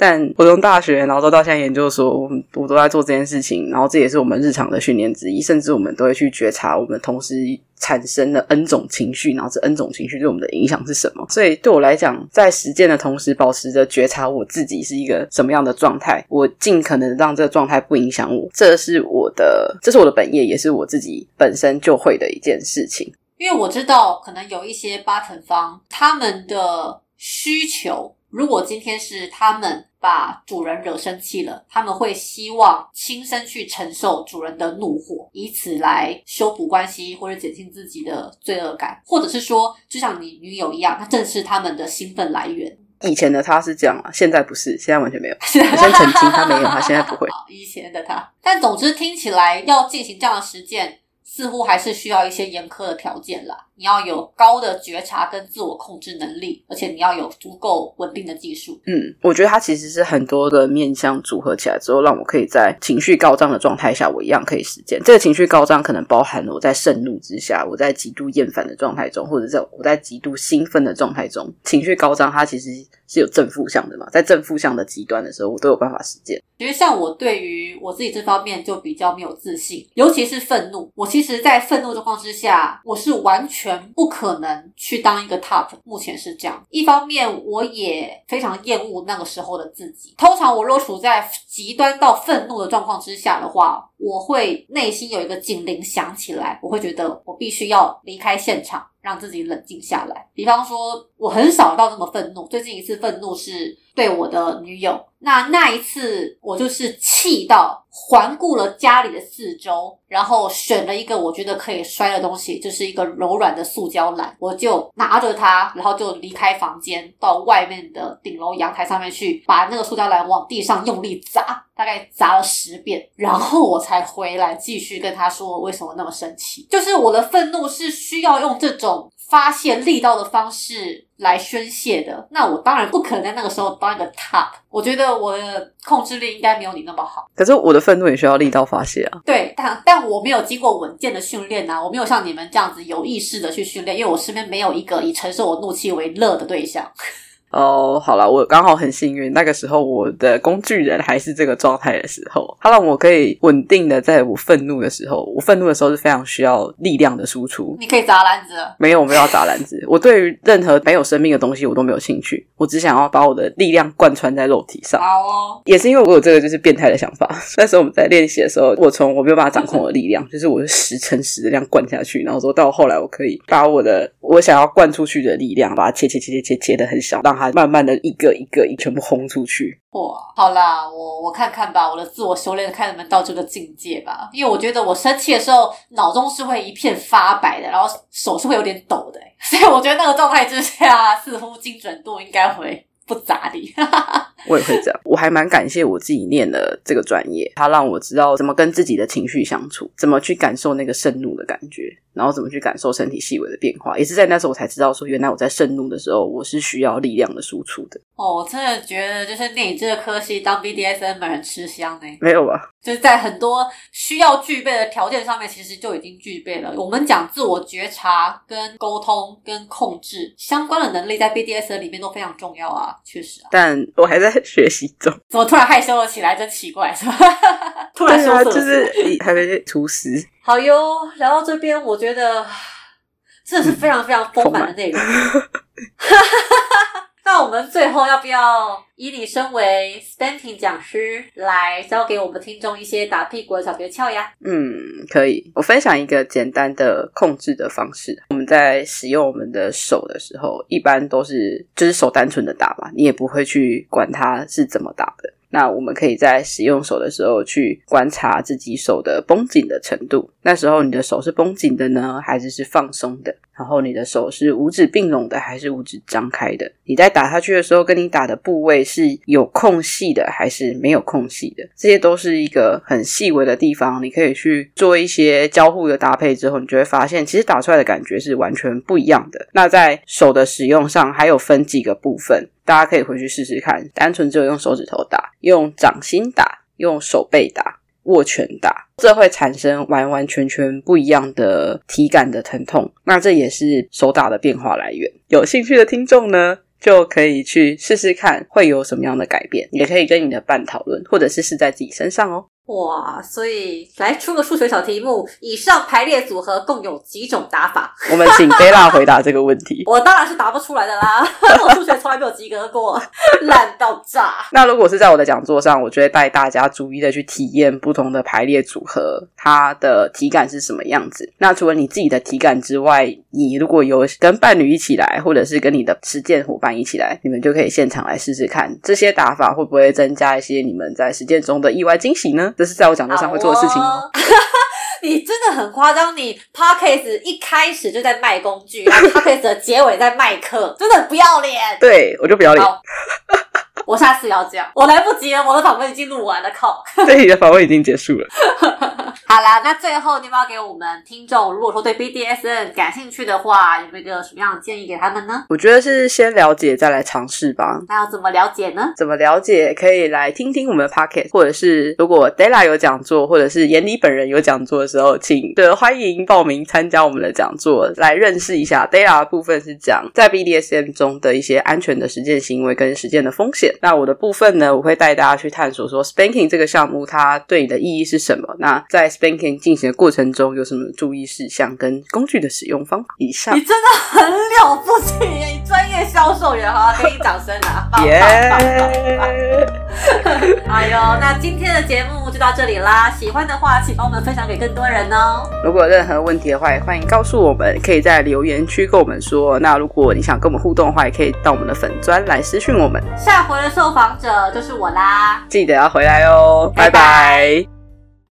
但我从大学，然后到现在研究所，我我都在做这件事情，然后这也是我们日常的训练之一，甚至我们都会去觉察我们同时。产生的 N 种情绪，然后这 N 种情绪对我们的影响是什么？所以对我来讲，在实践的同时，保持着觉察我自己是一个什么样的状态，我尽可能让这个状态不影响我，这是我的，这是我的本业，也是我自己本身就会的一件事情。因为我知道，可能有一些巴腾方他们的需求，如果今天是他们。把主人惹生气了，他们会希望亲身去承受主人的怒火，以此来修补关系或者减轻自己的罪恶感，或者是说，就像你女友一样，她正是他们的兴奋来源。以前的他是这样啊，现在不是，现在完全没有。我先澄清，他没有，他现在不会。以前的他，但总之听起来要进行这样的实践。似乎还是需要一些严苛的条件啦。你要有高的觉察跟自我控制能力，而且你要有足够稳定的技术。嗯，我觉得它其实是很多的面向组合起来之后，让我可以在情绪高涨的状态下，我一样可以实践。这个情绪高涨可能包含了我在盛怒之下，我在极度厌烦的状态中，或者在我在极度兴奋的状态中，情绪高涨，它其实是有正负向的嘛。在正负向的极端的时候，我都有办法实践。其实像我对于我自己这方面就比较没有自信，尤其是愤怒。我其实，在愤怒状况之下，我是完全不可能去当一个 top。目前是这样。一方面，我也非常厌恶那个时候的自己。通常，我若处在极端到愤怒的状况之下的话，我会内心有一个警铃响起来，我会觉得我必须要离开现场。让自己冷静下来。比方说，我很少到这么愤怒。最近一次愤怒是对我的女友。那那一次，我就是气到环顾了家里的四周，然后选了一个我觉得可以摔的东西，就是一个柔软的塑胶篮，我就拿着它，然后就离开房间，到外面的顶楼阳台上面去，把那个塑胶篮往地上用力砸，大概砸了十遍，然后我才回来继续跟他说为什么那么生气。就是我的愤怒是需要用这种发泄力道的方式。来宣泄的，那我当然不可能在那个时候当一个 top。我觉得我的控制力应该没有你那么好。可是我的愤怒也需要力道发泄啊。对，但但我没有经过稳健的训练啊，我没有像你们这样子有意识的去训练，因为我身边没有一个以承受我怒气为乐的对象。哦，好了，我刚好很幸运，那个时候我的工具人还是这个状态的时候，他让我可以稳定的在我愤怒的时候，我愤怒的时候是非常需要力量的输出。你可以砸篮子？没有，我没有砸篮子。我对于任何没有生命的东西，我都没有兴趣。我只想要把我的力量贯穿在肉体上。好哦，也是因为我有这个就是变态的想法。(laughs) 那时候我们在练习的时候，我从我没有办法掌控我的力量，就是我是十乘十的这样灌下去，然后说到后来，我可以把我的我想要灌出去的力量，把它切切切切切切的很小，让它慢慢的一。个一个一全部轰出去！哇，好啦，我我看看吧，我的自我修炼看能不能到这个境界吧。因为我觉得我生气的时候，脑中是会一片发白的，然后手是会有点抖的，所以我觉得那个状态之下，似乎精准度应该会不咋地。(laughs) 我也会这样，我还蛮感谢我自己念的这个专业，它让我知道怎么跟自己的情绪相处，怎么去感受那个盛怒的感觉。然后怎么去感受身体细微的变化，也是在那时候我才知道说，原来我在盛怒的时候，我是需要力量的输出的。哦，我真的觉得就是念你这个科系当 BDSM 人吃香呢。没有吧？就是在很多需要具备的条件上面，其实就已经具备了。我们讲自我觉察、跟沟通、跟控制相关的能力，在 BDSM 里面都非常重要啊，确实啊。但我还在学习中。怎么突然害羞了起来？真奇怪，是吧？(laughs) 突然羞涩，就是还没厨师。(laughs) 好哟，聊到这边，我觉得真的是非常非常丰满的内容。那我们最后要不要以你身为 Spanking 讲师来教给我们听众一些打屁股的小诀窍呀？嗯，可以。我分享一个简单的控制的方式。我们在使用我们的手的时候，一般都是就是手单纯的打吧，你也不会去管它是怎么打的。那我们可以在使用手的时候去观察自己手的绷紧的程度。那时候你的手是绷紧的呢，还是是放松的？然后你的手是五指并拢的，还是五指张开的？你在打下去的时候，跟你打的部位是有空隙的，还是没有空隙的？这些都是一个很细微的地方，你可以去做一些交互的搭配之后，你就会发现，其实打出来的感觉是完全不一样的。那在手的使用上，还有分几个部分，大家可以回去试试看。单纯只有用手指头打，用掌心打，用手背打。握拳打，这会产生完完全全不一样的体感的疼痛。那这也是手打的变化来源。有兴趣的听众呢，就可以去试试看会有什么样的改变，也可以跟你的伴讨论，或者是试在自己身上哦。哇，所以来出个数学小题目，以上排列组合共有几种打法？我们请贝拉回答这个问题。(laughs) 我当然是答不出来的啦，(laughs) 我数学从来没有及格过，烂到炸。那如果是在我的讲座上，我就会带大家逐一的去体验不同的排列组合，它的体感是什么样子。那除了你自己的体感之外，你如果有跟伴侣一起来，或者是跟你的实践伙伴一起来，你们就可以现场来试试看，这些打法会不会增加一些你们在实践中的意外惊喜呢？这是在我讲座上会做的事情哦。(laughs) 你真的很夸张！你 podcast 一开始就在卖工具，然后 podcast 的结尾在卖课，真的不要脸。对，我就不要脸。(laughs) 我下次要这样，我来不及了，我的访问已经录完了，靠！对，你的访问已经结束了。(laughs) 好啦，那最后你要不要给我们听众，如果说对 BDSN 感兴趣的话，有没有一个什么样的建议给他们呢？我觉得是先了解再来尝试吧。那要怎么了解呢？怎么了解？可以来听听我们的 Pocket，或者是如果 Della 有讲座，或者是眼里本人有讲座的时候，请的欢迎报名参加我们的讲座，来认识一下 Della 的部分是讲在 BDSM 中的一些安全的实践行为跟实践的风险。那我的部分呢，我会带大家去探索说 Spanking 这个项目它对你的意义是什么。那在 Spanking 进行的过程中有什么注意事项跟工具的使用方法？以上，你真的很了不起，你专业销售员，好，给你掌声啊！耶！哎呦，那今天的节目就到这里啦。喜欢的话，请帮我们分享给更多人哦。如果有任何问题的话，也欢迎告诉我们，可以在留言区跟我们说。那如果你想跟我们互动的话，也可以到我们的粉砖来私讯我们。下回的受访者就是我啦，记得要回来哦，拜拜。